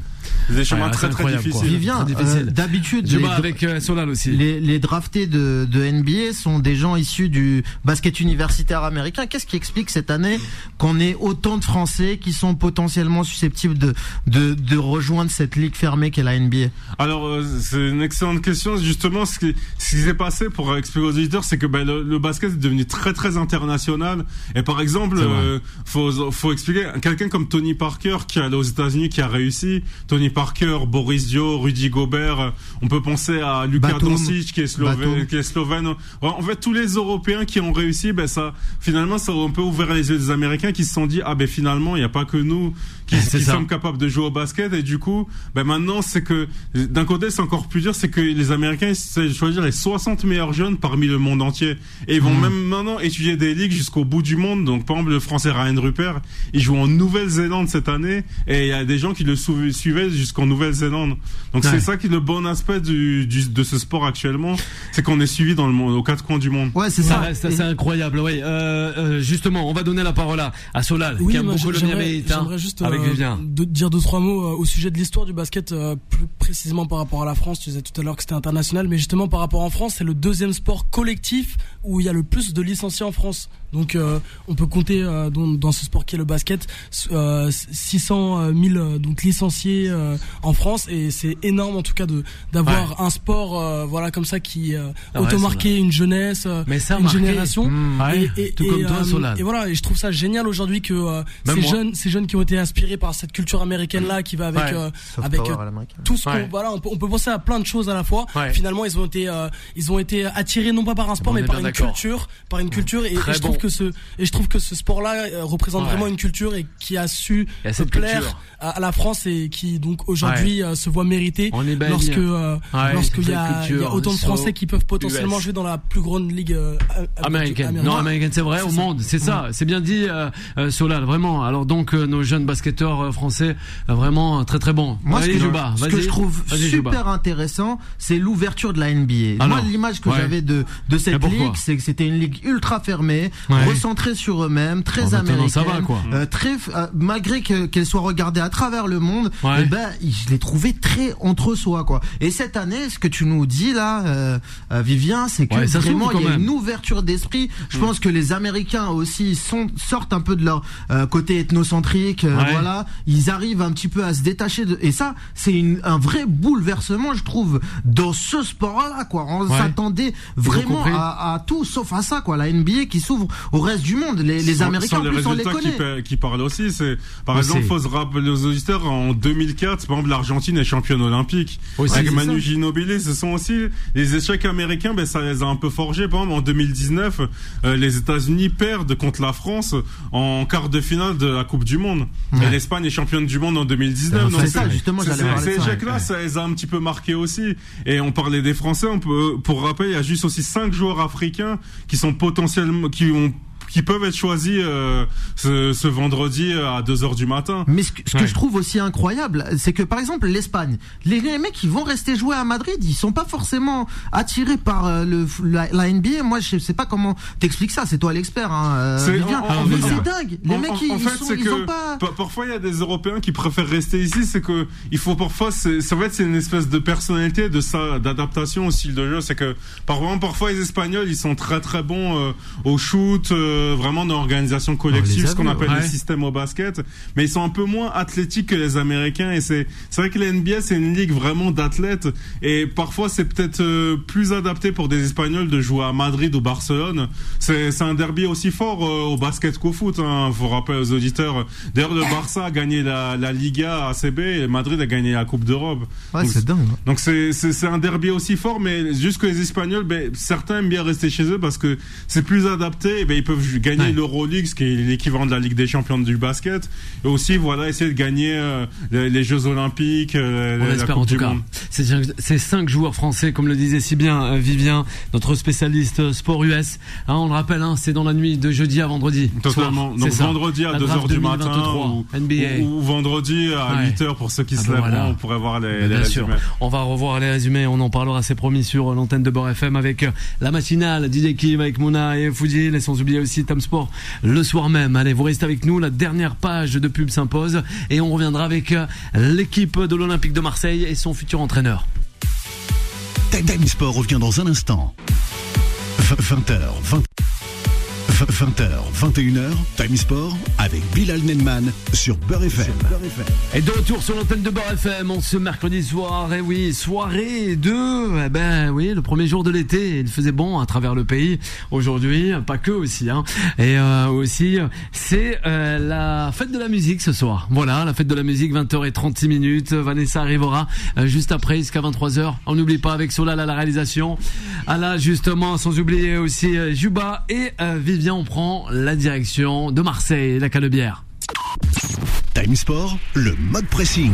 Des chemins Ouais, très très difficiles. Vivien, euh, d'habitude, Je les, avec euh, Solal aussi. les, les draftés de, de NBA sont des gens issus du basket universitaire américain. Qu'est-ce qui explique cette année qu'on ait autant de Français qui sont potentiellement susceptibles de, de, de rejoindre cette ligue fermée qu'est la NBA Alors, euh, c'est une excellente question. Justement, ce qui, ce qui s'est passé pour expliquer aux auditeurs, c'est que ben, le, le basket est devenu très très international. Et par exemple, euh, faut, faut expliquer quelqu'un comme Tony Parker qui est allé aux États-Unis, qui a réussi. Tony Parker, Boris Dio, Rudy Gobert. euh, On peut penser à Luka. Doncic qui est slovène, Batum. qui est slovène. Ouais, En fait, tous les Européens qui ont réussi, ben ça, finalement, ça a un peu ouvert les yeux des Américains qui se sont dit, ah ben finalement, il n'y a pas que nous qui, C'est qui ça. sommes capables de jouer au basket. Et du coup, ben maintenant, c'est que d'un côté, c'est encore plus dur, c'est que les Américains essaient de choisir les 60 meilleurs jeunes parmi le monde entier. Et ils vont Mmh. même maintenant étudier des ligues jusqu'au bout du monde. Donc, par exemple, le français Ryan Rupert, il joue en Nouvelle-Zélande cette année, et il y a des gens qui le sou- suivaient jusqu'en Nouvelle-Zélande. Donc, Ouais. c'est ça qui est le bon aspect du, du- de ce sport actuellement, c'est qu'on est suivi dans le monde, aux quatre coins du monde. Ouais, c'est Ça assez incroyable, oui. Euh, euh, justement, on va donner la parole à, à Solal, Oui, qui aime beaucoup le Miami Heat, J'aimerais juste avec Vivien. De- dire deux trois mots euh, au sujet de l'histoire du basket, euh, plus précisément par rapport à la France. Tu disais tout à l'heure que c'était international, mais justement par rapport en France, c'est le deuxième sport collectif où il y a le plus de licenciés en France. Donc euh, on peut compter euh, dans, dans ce sport qui est le basket euh, 600 000 euh, donc licenciés euh, en France et c'est énorme en tout cas de d'avoir un sport euh, voilà comme ça qui euh, Ah automarqué une jeunesse, euh, Mais ça une marqué. génération. Mmh, ouais, et, et- tout et, comme toi, euh, Solal. et voilà, et je trouve ça génial aujourd'hui que euh, ces moi. jeunes, ces jeunes qui ont été inspirés par cette culture américaine là, qui va avec Ouais. euh, avec euh, tout ce qu'on Ouais. voilà, on peut, on peut penser à plein de choses à la fois. Ouais. Finalement, ils ont été euh, ils ont été attirés non pas par un sport On mais par une culture, par une culture et, Très et je trouve bon. Que ce et je trouve que ce sport-là euh, représente vraiment une culture et qui a su plaire à, la France et qui donc aujourd'hui euh, se voit mérité lorsque euh, lorsqu'il y, a, y a autant de Français qui peuvent potentiellement jouer dans la plus grande ligue américaine. Non, américaine, c'est vrai, au monde, c'est ça, c'est bien dit, euh, Solal, vraiment. Alors donc nos jeunes basketteurs français, vraiment très très bons. Moi, ce que, je, ce que je trouve super intéressant, c'est l'ouverture de la NBA. Moi, l'image que j'avais de de cette ligue, c'est que c'était une ligue ultra fermée, recentrée sur eux-mêmes, très américaine, ça va, quoi. très malgré qu'elle soit regardée à travers le monde, et eh ben je l'ai trouvé très entre soi quoi. Et cette année, ce que tu nous dis là, euh, euh Vivien, c'est que vraiment il y a une ouverture d'esprit. Je mm. pense que les Américains aussi sont, sortent un peu de leur euh, côté ethnocentrique. Euh, voilà, ils arrivent un petit peu à se détacher de. Et ça, c'est un vrai bouleversement, je trouve, dans ce sport-là quoi. On s'attendait vraiment à, à, tout sauf à ça quoi. La NBA qui s'ouvre au reste du monde. Les, les Américains, en plus, on les connaît. Qui, qui parlent aussi, c'est par exemple, faut se rappeler aux auditeurs en 2004, par exemple, l'Argentine est championne olympique. Avec Manu Ginobili, ce sont aussi les échecs américains, ben ça les a un peu forgés. Par exemple, en 2019, euh, les États-Unis perdent contre la France en quart de finale de la Coupe du Monde. Et l'Espagne est championne du monde en 2019. C'est ça, justement, Ces échecs-là, ça les a un petit peu marqués aussi. Et on parlait des Français, on peut, pour rappeler, il y a juste aussi cinq joueurs africains qui sont potentiellement, qui ont qui peuvent être choisis euh, ce, ce, vendredi à 2 heures du matin. Mais ce, que, je trouve aussi incroyable, c'est que par exemple l'Espagne, les, les, mecs qui vont rester jouer à Madrid, ils sont pas forcément attirés par euh, le, la, NBA. Moi, je sais pas comment t'expliques ça. C'est toi l'expert. Hein, euh, c'est dingue. Les mecs, ils, fait, sont, ils que pas. Parfois, il y a des Européens qui préfèrent rester ici. C'est que il faut parfois, c'est en fait, c'est une espèce de personnalité, de ça, d'adaptation au style de jeu. C'est que parfois, parfois, les Espagnols, ils sont très très bons euh, au shoot. Euh, vraiment d'organisation collective, ce qu'on appelle le système au basket, mais ils sont un peu moins athlétiques que les Américains et c'est c'est vrai que la NBA c'est une ligue vraiment d'athlètes et parfois c'est peut-être euh, plus adapté pour des Espagnols de jouer à Madrid ou Barcelone. C'est c'est un derby aussi fort euh, au basket qu'au foot. Hein, faut rappeler aux auditeurs. D'ailleurs le Barça a gagné la, la Liga ACB et Madrid a gagné la Coupe d'Europe. Ouais, c'est dingue. Donc c'est c'est un derby aussi fort, mais juste que les Espagnols, ben, certains aiment bien rester chez eux parce que c'est plus adapté. Et ben, ils peuvent gagner ouais. l'Euroleague, ce qui est l'équivalent de la Ligue des Champions du basket, et aussi voilà essayer de gagner euh, les, Jeux Olympiques, euh, On la Coupe en tout cas. Ces cinq joueurs français, comme le disait si bien euh, Vivien, notre spécialiste sport US. Hein, on le rappelle, hein, c'est dans la nuit de jeudi à vendredi. Totalement. Donc vendredi à 2h du matin ou, vendredi à 8h pour ceux qui ah se bah lèvent. On pourrait voir les, les résumés. On va revoir les résumés. On en parlera, c'est promis, sur l'antenne de Beurre FM avec la matinale Didier Kim avec Mouna et Foudi, et sans oublier aussi Tom Sport le soir même. Allez, vous restez avec nous, la dernière page de pub s'impose et on reviendra avec euh, l'équipe de l'Olympique de Marseille et son futur entraîneur. Time Sport revient dans un instant. 20h, 20 20h, 21h, Time Sport avec Bilal Nenman sur Beurre FM. Et de retour sur l'antenne de Beurre FM on ce mercredi soir. Et oui, soirée de, eh ben oui, le premier jour de l'été. Il faisait bon à travers le pays aujourd'hui, pas que aussi. Hein. Et euh, aussi, c'est euh, la fête de la musique ce soir. Voilà, la fête de la musique, 20h36 minutes. Vanessa arrivera euh, juste après, jusqu'à 23h. On n'oublie pas avec Solal à la réalisation. À la justement, sans oublier aussi Juba et Vivien on prend la direction de Marseille, la Canebière. Time Sport, le mode pressing.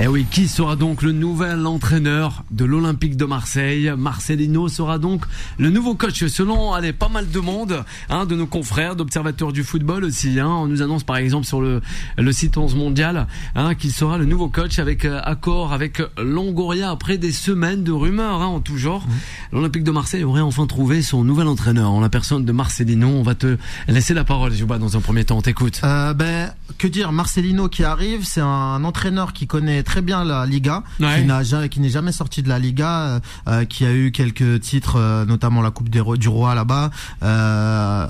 Et eh oui, qui sera donc le nouvel entraîneur de l'Olympique de Marseille? Marcelino sera donc le nouveau coach selon allez, pas mal de monde, hein, de nos confrères, d'observateurs du football aussi. Hein. On nous annonce par exemple sur le, le site 11 mondial hein, qu'il sera le nouveau coach avec euh, accord avec Longoria après des semaines de rumeurs hein, en tout genre. Mmh. L'Olympique de Marseille aurait enfin trouvé son nouvel entraîneur en la personne de Marcelino. On va te laisser la parole, Juba, dans un premier temps. On t'écoute. Euh, ben, que dire? Marcelino qui arrive, c'est un entraîneur qui connaît très bien la Liga, qui n'a qui n'est jamais sorti de la Liga, euh, euh, qui a eu quelques titres, euh, notamment la Coupe des du Roi là-bas,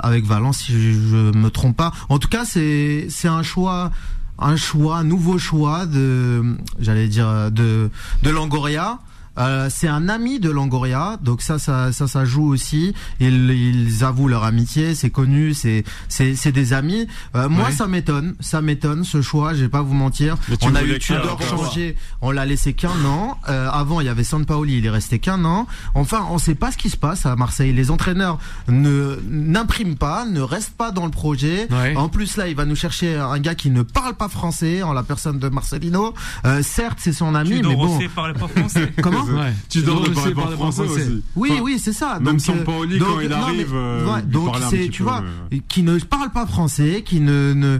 avec Valence, si je, je me trompe pas. En tout cas, c'est c'est un choix un choix, un nouveau choix de, j'allais dire de de Langoria. Euh, c'est un ami de Langoria, donc ça, ça, ça, ça joue aussi. Ils, ils avouent leur amitié, c'est connu, c'est, c'est, c'est des amis. Euh, moi, Ouais. ça m'étonne, ça m'étonne ce choix. Je vais pas vous mentir. On a eu Tudor changé, on l'a laissé qu'un an. Euh, avant, il y avait Sampaoli, il est resté qu'un an. Enfin, on sait pas ce qui se passe à Marseille. Les entraîneurs ne n'impriment pas, ne restent pas dans le projet. Ouais. En plus, là, il va nous chercher un gars qui ne parle pas français, en la personne de Marcelino. Euh, certes, c'est son ami, Tudor mais bon. parlait pas français. (laughs) Comment? Ouais. Tu dois parler pas parle français aussi. Oui, Enfin, oui, c'est ça. Même donc, Sampaoli, euh, quand donc, il non, mais, arrive, euh, ouais, il donc c'est, tu peu, vois, mais- qui ne parle pas français, qui ne, ne,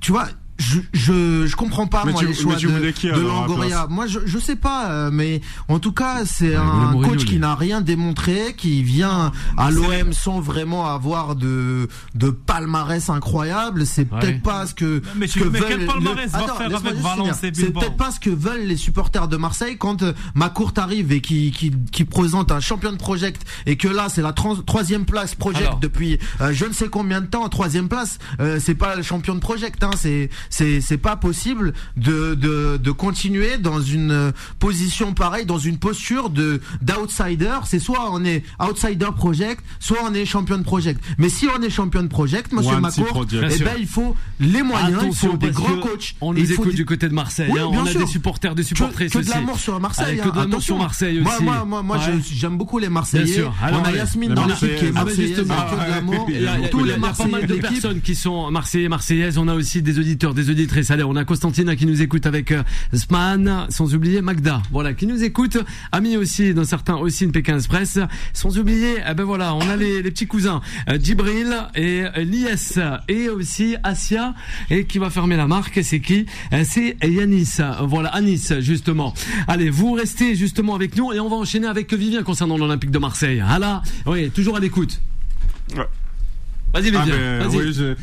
tu vois. Je, je je comprends pas Mais moi tu- les choix de, qui, de Longoria. Moi je je sais pas euh, mais en tout cas c'est Ouais, un Mourinho, coach lui. qui n'a rien démontré, qui vient à l'OM sans vraiment avoir de de palmarès incroyable. C'est Ouais. peut-être pas ce que Mais ce que mais veulent le- va Attends, faire avec Valence C'est peut-être pas ce que veulent les supporters de Marseille quand euh, Macourt arrive et qui, qui, qui présente un champion de project et que là c'est la troisième place project Alors. depuis euh, je ne sais combien de temps troisième place euh, c'est pas le champion de project hein, c'est c'est c'est pas possible de, de de continuer dans une euh, position pareille dans une posture de d'outsider c'est soit on est outsider project soit on est champion de project mais si on est champion de project monsieur Team Macourt eh ben il faut les moyens il Attention, faut des grands coachs On Il nous écoute du côté de Marseille. Oui, hein. On a sûr. des supporters, des supportrices que, que de l'amour sur Marseille. Avec hein, que de sur Marseille Moi, aussi. moi, moi, moi, Ouais. je- j'aime beaucoup les Marseillais. Alors, on a ouais. Yasmine dans l'équipe qui est. Ah, marseillaise, avec que de l'amour. Il y a, il il il pas mal de personnes qui sont Marseillais, Marseillaises. On a aussi des auditeurs, des auditrices. Allez, on a Constantine qui nous écoute avec euh, Sman, sans oublier Magda. Voilà, qui nous écoute. Ami aussi, dans certains aussi une Pékin Express. Sans oublier, eh ben voilà, on a les, petits cousins euh, Djibril et euh, Lies et aussi Asia et qui va fermer la marque. C'est qui? C'est Yanis. Voilà, Anis justement. Allez, vous restez justement avec nous et on va enchaîner avec Vivien concernant l'Olympique de Marseille. Ah oui, toujours à l'écoute. Ouais. Vas-y Ah, vas-y. oui, je,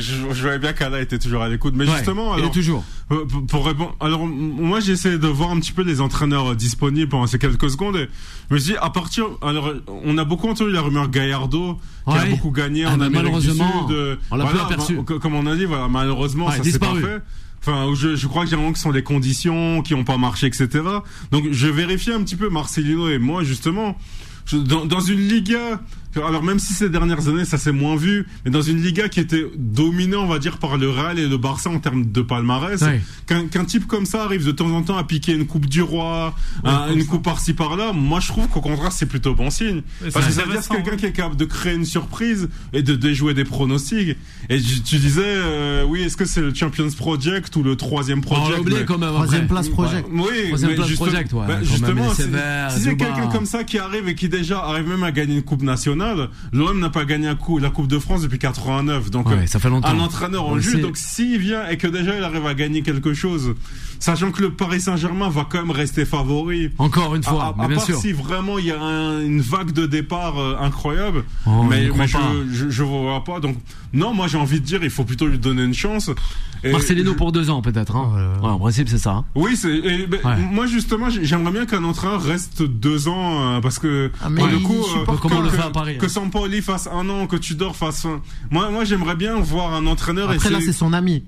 je, voyais bien qu'Ala était toujours à l'écoute. Mais Ouais, justement, il est alors, toujours. euh, pour- pour répondre, alors moi j'essaie de voir un petit peu les entraîneurs euh, disponibles pendant ces quelques secondes. Et je me suis dit, à partir, alors on a beaucoup entendu la rumeur Gallardo qui a beaucoup gagné Ah, en Amérique du malheureusement, Sud. euh, on l'a voilà, aperçu. co- comme on a dit, voilà, malheureusement Ouais, ça s'est pas fait. Enfin, je, je crois que généralement que ce sont les conditions qui n'ont pas marché, etc. Donc, je vérifie un petit peu Marcelino et moi justement. Je- dans, dans une Liga, alors même si ces dernières années ça s'est moins vu, mais dans une Liga qui était dominée, on va dire, par le Real et le Barça en termes de palmarès, Ouais. qu'un type comme ça arrive de temps en temps à piquer une coupe du roi, un- une coupe par-ci par-là, moi je trouve qu'au contraire c'est plutôt bon signe. Ouais, Parce que c'est ça veut dire quelqu'un qui est capable de créer une surprise et de déjouer des pronostics. Et tu, tu disais, euh, oui, est-ce que c'est le Champions Project ou le troisième On project? l'a oublié mais- quand même. Troisième place project. oui, Troisième place juste- project, ouais, bah, justement, si, sévères, si c'est quelqu'un comme ça qui arrive et qui déjà arrive même à gagner une coupe nationale, l'OM n'a pas gagné un coup, la coupe de France depuis 89. Donc Ouais, ça fait longtemps. un entraîneur en jus. Donc s'il vient et que déjà il arrive à gagner quelque chose, sachant que le Paris Saint-Germain va quand même rester favori. Encore une fois, à, mais à bien part sûr. si vraiment il y a un- une vague de départ euh, incroyable, Oh, mais, je mais je, pas. je, je vois pas. Donc non, moi j'ai envie de dire, il faut plutôt lui donner une chance. Et Marcelino je- pour deux ans peut-être. Hein. Ouais, en principe c'est ça. hein. oui, c'est et, ben, Ouais. moi justement, j'ai- j'aimerais bien qu'un entraîneur reste deux ans euh, parce que Ah, mais pour le coup, supporte Comme on que, le fait à Paris, que hein. Sampaoli fasse un an, que Tudor fasse. un- Moi, moi, j'aimerais bien voir un entraîneur. Après là, c'est son ami.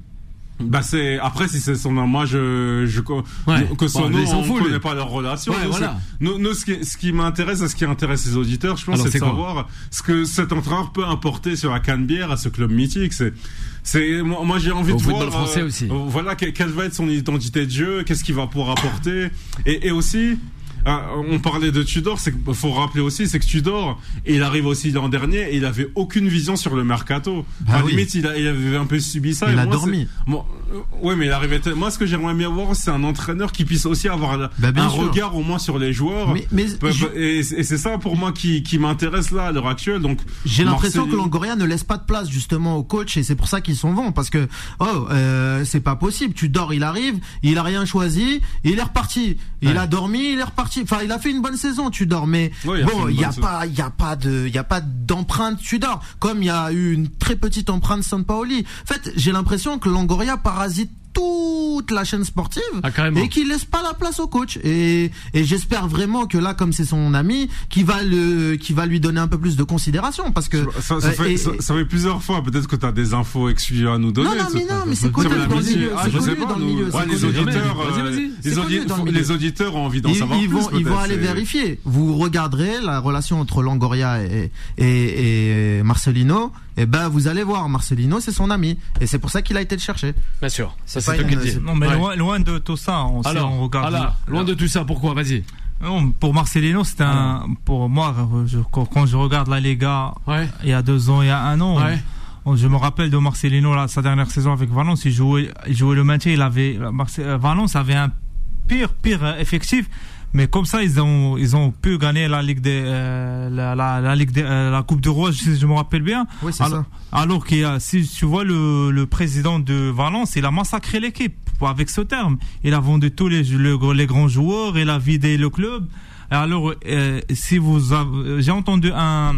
Bah c'est après si c'est son moi je je Ouais. que son nom on fout, lui. connaît pas leur relation Ouais, nous, voilà. nous, nous, ce qui ce qui m'intéresse et ce qui intéresse les auditeurs je pense c'est de savoir ce que cet entraîneur peut apporter sur la Canebière à ce club mythique c'est c'est moi, moi, j'ai envie Au de voir français aussi. euh, voilà que- quelle va être son identité de jeu qu'est-ce qu'il va pouvoir apporter et, et aussi on parlait de Tudor, c'est faut rappeler aussi, c'est que Tudor, il arrive aussi l'an dernier et il avait aucune vision sur le mercato. Bah Enfin, oui. limite, il, a, il avait un peu subi ça. Il et a moi, dormi. Bon, euh, ouais, mais il arrivait. Moi, ce que j'aimerais bien voir, c'est un entraîneur qui puisse aussi avoir Bah, un sûr. regard au moins sur les joueurs. Mais, mais je- Et, et c'est ça pour moi qui, qui m'intéresse là à l'heure actuelle. Donc J'ai l'impression que Longoria ne laisse pas de place justement au coach et c'est pour ça qu'ils s'en vont parce que oh euh, c'est pas possible. Tu dors, il arrive, il a rien choisi, il est reparti. Il Ouais. a dormi, il est reparti. Enfin, il a fait une bonne saison. Tu dors, mais il bon, il y a pas, il y a pas de, il y a pas d'empreinte. Tu dors comme il y a eu une très petite empreinte Sampaoli. En fait, j'ai l'impression que Longoria parasite toute la chaîne sportive Ah, carrément. et qui laisse pas la place au coach. Et, et j'espère vraiment que là, comme c'est son ami, qui va le, qui va lui donner un peu plus de considération parce que Ça, ça euh, fait, et- ça, ça fait plusieurs fois. Peut-être que tu as des infos exclusives à nous donner. Non, non, mais non, mais c'est connu dans le milieu, Ah, pas, dans le milieu, ouais, les auditeurs, euh, les audi- dans auditeurs ont envie d'en savoir ils plus. vont, ils vont aller vérifier. Vous regarderez la relation entre Longoria et, et, et Marcelino. Et ben, vous allez voir, Marcelino, c'est son ami. Et c'est pour ça qu'il a été le chercher. Bien sûr. Ça, C'est toi qui le dis. Non, mais Ouais. loin, loin de tout ça, on, sait, Alors, on regarde. alors, loin de tout ça, pourquoi? Vas-y. Non, pour Marcelino, c'est un. Pour moi, je- quand, je regarde la Liga, Ouais. il y a deux ans, il y a un an, Ouais. je me rappelle de Marcelino, là, sa dernière saison avec Valence, il jouait, il jouait le maintien, il avait. Marce- euh, Valence avait un pire, pire effectif. Mais comme ça, ils ont, ils ont pu gagner la Ligue des, euh, la, la, la Ligue des, euh, la Coupe de Roi, si je me rappelle bien. Oui, c'est alors, ça. alors a, si tu vois le, le président de Valence, il a massacré l'équipe avec ce terme. Il a vendu tous les, le- les grands joueurs, il a vidé le club. Alors, euh, si vous, avez- j'ai entendu un,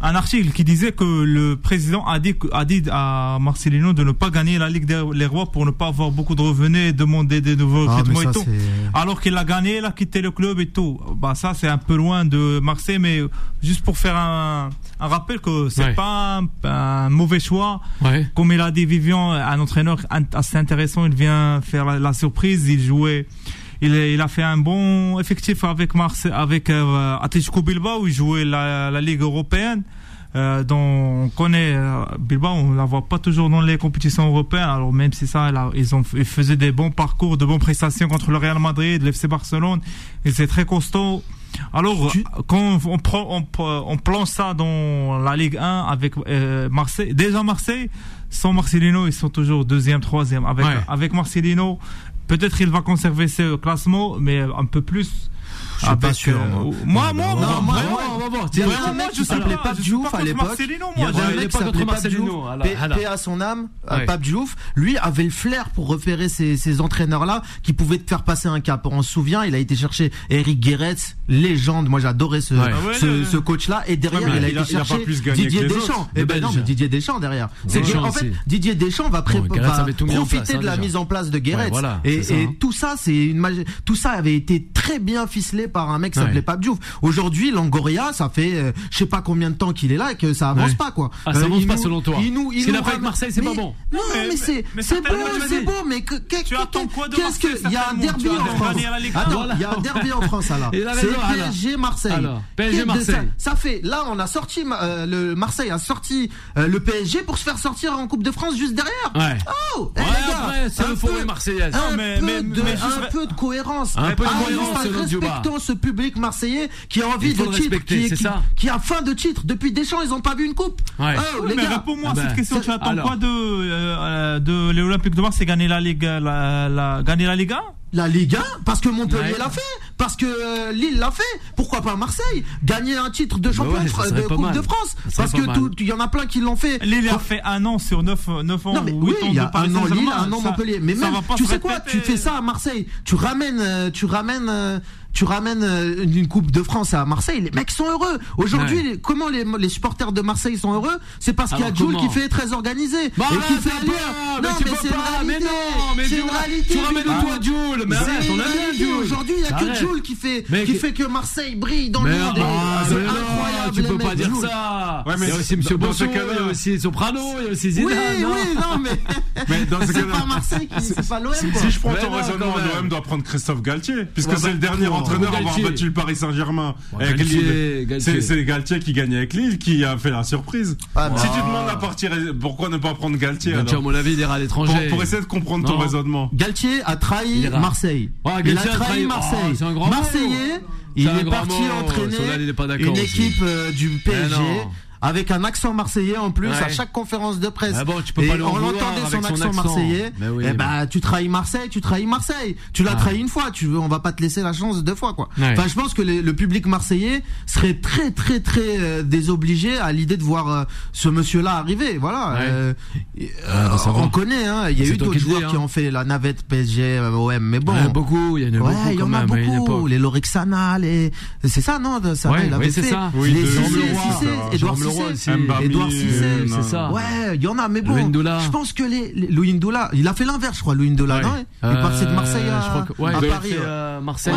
un article qui disait que le président a dit, a dit à Marcelino de ne pas gagner la Ligue des les Rois pour ne pas avoir beaucoup de revenus et demander des nouveaux Ah, ça, et tout. Alors qu'il a gagné, il a quitté le club et tout. Bah ça c'est un peu loin de Marseille, mais juste pour faire un, un rappel que c'est Ouais. pas un, un mauvais choix. Ouais. Comme il a dit Vivian, un entraîneur assez intéressant, il vient faire la, la surprise, il jouait. Il, a fait un bon effectif avec Marseille, avec euh, Atletico Bilbao, il jouait la, la Ligue européenne. Euh, dont on connaît euh, Bilbao, on la voit pas toujours dans les compétitions européennes. Alors même si ça, là, ils ont, ils faisaient des bons parcours, de bonnes prestations contre le Real Madrid, l'FC Barcelone. Et c'est très costaud. Alors Tu- quand on prend, on, on plonge ça dans la Ligue 1 avec euh, Marseille. Déjà Marseille, sans Marcelino, ils sont toujours deuxième, troisième. Avec Ouais. avec Marcelino, peut-être il va conserver ce classement, mais un peu plus. Je suis pas Avec, sûr, moi. moi, moi, Non, moi, moi, moi, mec je s'appelait pas, Pape Diouf pas à l'époque. Il y moi. avait un mec pas qui s'appelait Pape Diouf, paix- à son âme, euh. Pape Diouf. Lui avait le flair pour repérer ces, ces entraîneurs-là qui pouvaient te faire passer un cap. On se souvient, il a été chercher Eric Guéretz, légende. Moi, j'adorais ce. Ah ce, coach-là. Et derrière, il a été pas chercher Didier Deschamps. Eh ben Les non, Belges. mais Didier Deschamps derrière. C'est que, en fait. Didier Deschamps va, profiter hein, de la mise en place de voilà, et, et tout ça, c'est une tout ça avait été très bien ficelé par un mec qui Ouais. s'appelait Pape Diouf. Aujourd'hui, Langoria, ça fait euh, je sais pas combien de temps qu'il est là et que ça avance Ouais. pas quoi. Ah, ça Euh, avance pas nous- selon toi. Il nous, il qu'il nous ramène- Marseille, c'est Mais- pas bon. Non, mais- mais, c'est mais c'est beau, c'est beau, mais que, que- Tu attends quoi de qu'est-ce que Marseille, il y a un derby en France. Attends, il y a un derby en France là. C'est. PSG Marseille. PSG Marseille. Ça, fait là on a sorti euh, le Marseille a sorti euh, le PSG pour se faire sortir en Coupe de France juste derrière. Ouais. Oh, eh, Ouais, c'est un le peu- forêt marseillaise. un, mais- peu, mais- de, mais juste- un peu de cohérence. Un peu de Ah, cohérence, ce public marseillais qui a envie de titre, qui, c'est qui- ça. qui a faim de titre. Depuis Deschamps, ils ont pas vu une coupe. Ouais. Oh, Oui, les mais gars. réponds-moi Ah à cette ben, question. c'est- Tu attends alors. quoi de, euh, de l'Olympique de Marseille gagner la Ligue, la, la, gagner la Ligue 1 La Ligue 1, parce que Montpellier Ouais. l'a fait, parce que euh, Lille l'a fait. Pourquoi pas Marseille? Gagner un titre de champion ouais, de, Coupe mal. de France. Parce pas que mal. tout- il y en a plein qui l'ont fait. Lille a fait un an sur 9, 9 ans Non mais ou 8 oui, ans il y a de Paris un an Lille, un an Montpellier. Mais même, tu sais quoi, tu fais ça à Marseille, tu ramènes, euh, tu ramènes, euh, tu ramènes euh, une Coupe de France à Marseille. Les mecs sont heureux. Aujourd'hui, Ouais. comment les, les supporters de Marseille sont heureux? C'est parce qu'il y a Jules comment qui fait très organisé Bah, et qui fait mais Non, tu mais peux c'est une pas, mais réalité. non, mais une réalité. tu ramènes Bilal. tout à Jules, mais arrête, on a bien réalité. Jules. Aujourd'hui, il y a que Jules qui fait, Mais qui que- fait que Marseille brille dans le Mais monde. Ah, C'est mais non, incroyable. tu peux pas dire ça. Ouais, mais il y a aussi c'est- Monsieur dans Bosso, il y a aussi Soprano, il y a aussi Zidane. Oui, oui, non, mais (laughs) Mais (laughs) c'est pas Marseille qui, c'est pas l'OM. Si, je prends Mais ton raisonnement, l'OM doit prendre Christophe Galtier, puisque c'est bah, le dernier pour- entraîneur à avoir Galtier. battu le Paris Saint-Germain Galtier. Galtier. C'est Galtier qui gagne avec Lille qui a fait la surprise. Ah, Si tu demandes à partir, pourquoi ne pas prendre Galtier Galtier, à mon avis, il ira à l'étranger. pour, pour essayer de comprendre ton raisonnement. Galtier a trahi. Marseille. Ouais, il a Galtier a trahi trahi- Marseille. Oh, c'est un grand mot. Marseillais, il est parti mot. entraîner Solal, il est pas d'accord une aussi. équipe euh, du PSG. Avec un accent marseillais en plus Ouais. à chaque conférence de presse. Ah bon, tu peux et pas on l'entendait son accent, marseillais. Oui, eh mais- bah, tu trahis Marseille, tu trahis Marseille. Tu l'as Ah. trahi une fois. Tu veux, on va pas te laisser la chance deux fois, quoi. Ouais. Enfin, je pense que le, le public marseillais serait très, très, très euh, désobligé à l'idée de voir euh, ce monsieur-là arriver. Voilà. Ouais. Euh, et, Ah, bah, va. on connaît, hein. Il y a C'est eu d'autres joueurs qui hein. ont fait la navette PSG, euh, OM, mais bon. Il y en a beaucoup, il y en a Ouais, beaucoup il y en a beaucoup. Les Lorexana, les, c'est ça, non, de ça, il avait oui, c'est fait. les ça. Edouard Edouard Cissé. euh, C'est ça. Ouais, il y en a, mais bon. Je pense que les, les il a fait l'inverse, je crois, Louis Ndola, Ouais. non Il est passé de Marseille Euh, à, je crois que- ouais, à Paris. euh, Marseille,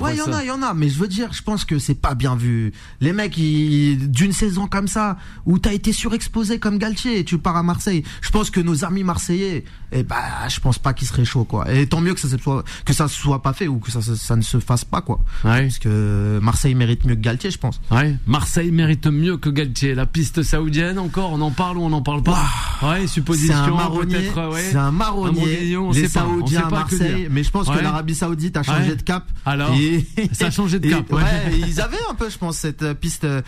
Ouais, il y en a, il y en a, mais je veux dire, je pense que c'est pas bien vu. Les mecs, d'une saison comme ça, où t'as été surexposé comme Galtier tu pars à Marseille, je pense que nos amis marseillais, eh ben, je pense pas qu'ils seraient chauds, quoi. Et tant mieux que ça se soit, que ça soit pas fait ou que ça, ça ne se fasse pas, quoi. Ouais. Parce que Marseille mérite mieux que Galtier, je pense. Ouais, Marseille mérite mieux que Galtier. La piste saoudienne, encore, on en parle ou on n'en parle pas Ouais, C'est supposition, un marronnier, euh, ouais. c'est un marronnier. on les sait pas, on Saoudiens à pas que Marseille, mais je pense Ouais. que l'Arabie Saoudite a changé de cap. Alors, Et- ça a changé de et- cap, ouais. ils avaient un peu, je pense, cette euh, piste euh,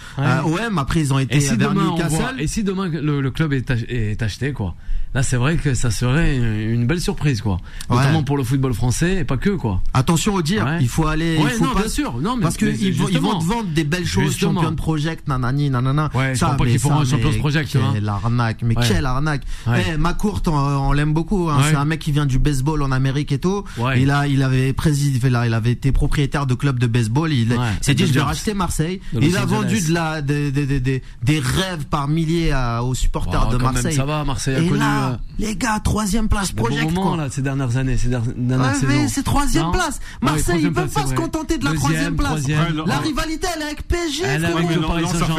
OM. Après, ils ont été Et si vers demain on Newcastle. voit, et si demain le, le club est, ach- est acheté quoi Là c'est vrai que ça serait une belle surprise quoi, notamment pour le football français et pas que quoi. Attention au dire, Ouais. il faut aller. Ouais, il faut non, pas, bien sûr, non mais Parce que mais ils vont, te vendre des belles choses, Justement. Champion Project, nanani, nanana. Ouais, je crois pas qu'ils feront ça, un Champions mais Project, tu vois. Quelle arnaque, mais quelle arnaque. Eh, McCourt, on, on l'aime beaucoup. Hein. C'est un mec qui vient du baseball en Amérique et tout. Il a, il avait présidé, là, il avait été propriétaire de club de baseball. Il s'est dit, je vais racheter Marseille. Il a vendu de la, des, rêves par milliers aux supporters de Marseille. ça va, Marseille a connu euh, les gars, troisième place des bons Project, moments quoi. là ces dernières années, ces dernières, Ouais, mais c'est troisième Non place. Marseille, troisième ils peuvent place, pas c'est se contenter de la Deuxième, troisième place. troisième. Ouais, La Ouais. rivalité, elle est avec PSG. Elle a fait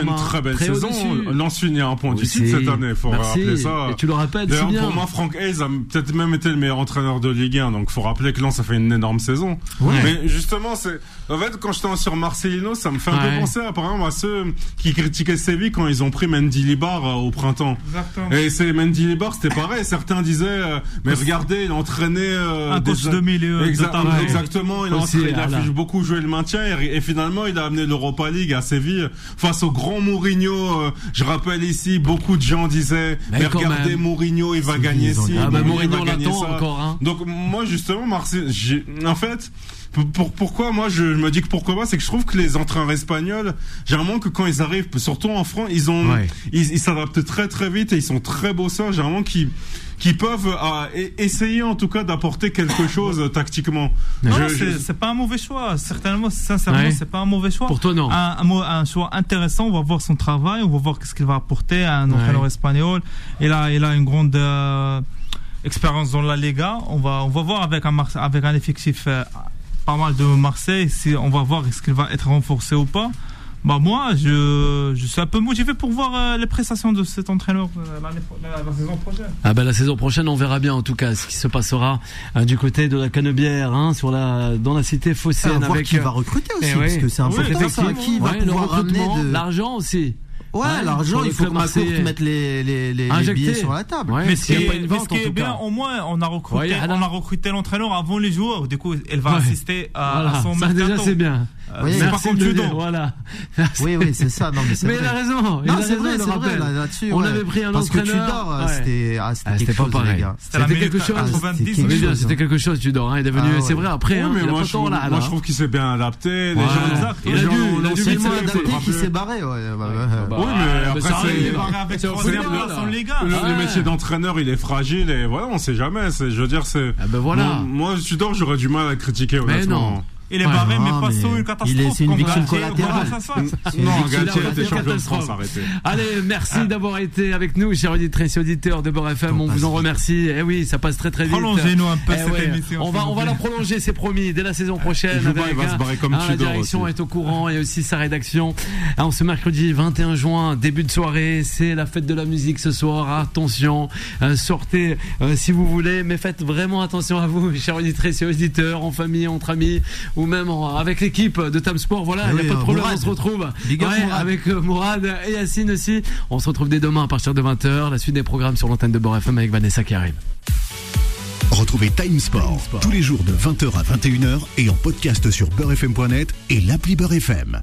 une très belle Très saison. Lens finit à un point du titre cette année, faut Merci. rappeler ça. Et tu le rappelles D'ailleurs, bien. pour moi, Franck Hayes a peut-être même été le meilleur entraîneur de Ligue 1, donc faut rappeler que Lens a fait une énorme saison. Ouais. Mais justement, c'est, en fait, quand j'étais sur Marcelino, ça me fait un Ouais. peu penser à, par exemple, à ceux qui critiquaient Séville quand ils ont pris Mendy Libar euh, au printemps. Exactement. Et c'est Mendy Libar, c'était pareil. Certains disaient, euh, mais regardez, il entraînait euh, Un des- coach de milieu, Exa- de talent. exactement. Il a, Aussi, entraîné- il a voilà. fait beaucoup jouer le maintien et, et finalement, il a amené l'Europa League à Séville face au grand Mourinho. euh, je rappelle ici, beaucoup de gens disaient, Mais regardez, même. Mourinho, il va gagner gagné. Ah Mourinho Mourinho va gagner ça. encore hein. Donc moi justement Marseille, en fait pour, pour- pourquoi moi je me dis que pourquoi pas c'est que je trouve que les entraîneurs espagnols généralement que quand ils arrivent surtout en France ils ont Ouais. ils s'adaptent très très vite et ils sont très bosseurs généralement qui qui peuvent euh, essayer en tout cas d'apporter quelque chose euh, tactiquement. Non, Je- c'est pas un mauvais choix. Certainement, sincèrement, Ouais. c'est pas un mauvais choix. Pour toi non. un, un, mo- un choix intéressant. On va voir son travail, on va voir qu'est-ce qu'il va apporter à un Ouais. entraîneur espagnol. Il a, il a une grande euh, expérience dans la Liga. On va, on va voir avec un, avec un effectif euh, pas mal de Marseille. Si on va voir est-ce qu'il va être renforcé ou pas. Bah moi, je, je suis un peu motivé pour voir euh, les prestations de cet entraîneur euh, pro- la, la saison prochaine. Ah bah la saison prochaine, on verra bien en tout cas ce qui se passera euh, du côté de la Canebière, hein, sur la dans la cité phocéenne voir avec qui euh, va recruter aussi, eh parce ouais. que c'est Oui, important ça. effectivement. Qui va Ouais, le pouvoir ramener recrutement, de... l'argent aussi. Ouais, Ouais, l'argent, il faut marseillais. mette les, les, les, les billets sur la table. Ouais, Mais ce qui est, bien, au moins, on a recruté, Ouais, on a recruté l'entraîneur avant les joueurs. Du coup, elle va Ouais. assister à, à Voilà, son ça déjà c'est bien. Euh, Oui, c'est pas Tudor. dire, Voilà. Oui, oui, c'est ça. Non, mais c'est Mais vrai. il a raison. Il Non, a c'est raison, vrai, c'est vrai, là-. On ouais. avait pris un Parce que entraîneur. Tudor, euh, Ouais. c'était, ah, c'était Ah, c'était quelque pas chose, pareil. les gars. C'était quelque chose. 90. C'était quelque bien, chose, c'était quelque chose, Tudor. hein. Il est venu, Ah, c'est vrai, après, Oui, hein, mais il a moi, pas je, tant là. moi, là. je trouve qu'il s'est bien adapté. Les gens. Il a dû, fait adapté qu'il s'est barré. Bah, Oui, mais après, c'est-. Le, métier d'entraîneur, il est fragile et voilà, on sait jamais. Je veux dire, c'est. Ah ben voilà. Moi, Tudor, j'aurais du mal à critiquer. Mais honnêtement. Il est Ouais. barré, mais pas une catastrophe. il est- c'est une victime collatérale. Non, Une Galtier victime était champion de catastrophe. France, arrêtez. Allez, merci d'avoir été avec nous, chers auditrices et auditeurs de Beurre FM. On vous en remercie. Eh oui, ça passe très très vite. Prolongez-nous un peu Eh cette émission. On va, on la prolonger, c'est promis, dès la saison prochaine. Il va se barrer comme La direction est au courant et aussi sa rédaction. Alors, ce mercredi 21 juin, début de soirée, c'est la fête de la musique ce soir. Attention, euh, sortez euh, si vous voulez, mais faites vraiment attention à vous, (laughs) chers auditrices et auditeurs, en famille, entre amis, ou même en- avec l'équipe de Tam Sport. Voilà, il n'y a pas de euh, problème, Mourad. on se retrouve Big up, Ouais, Mourad. avec euh, Mourad et Yacine aussi. On se retrouve dès demain à partir de 20h. La suite des programmes sur l'antenne de Beurre FM avec Vanessa qui arrive. Retrouvez Time Sport, tous les jours de 20h à 21h et en podcast sur beurrefm.net et l'appli Beurre FM.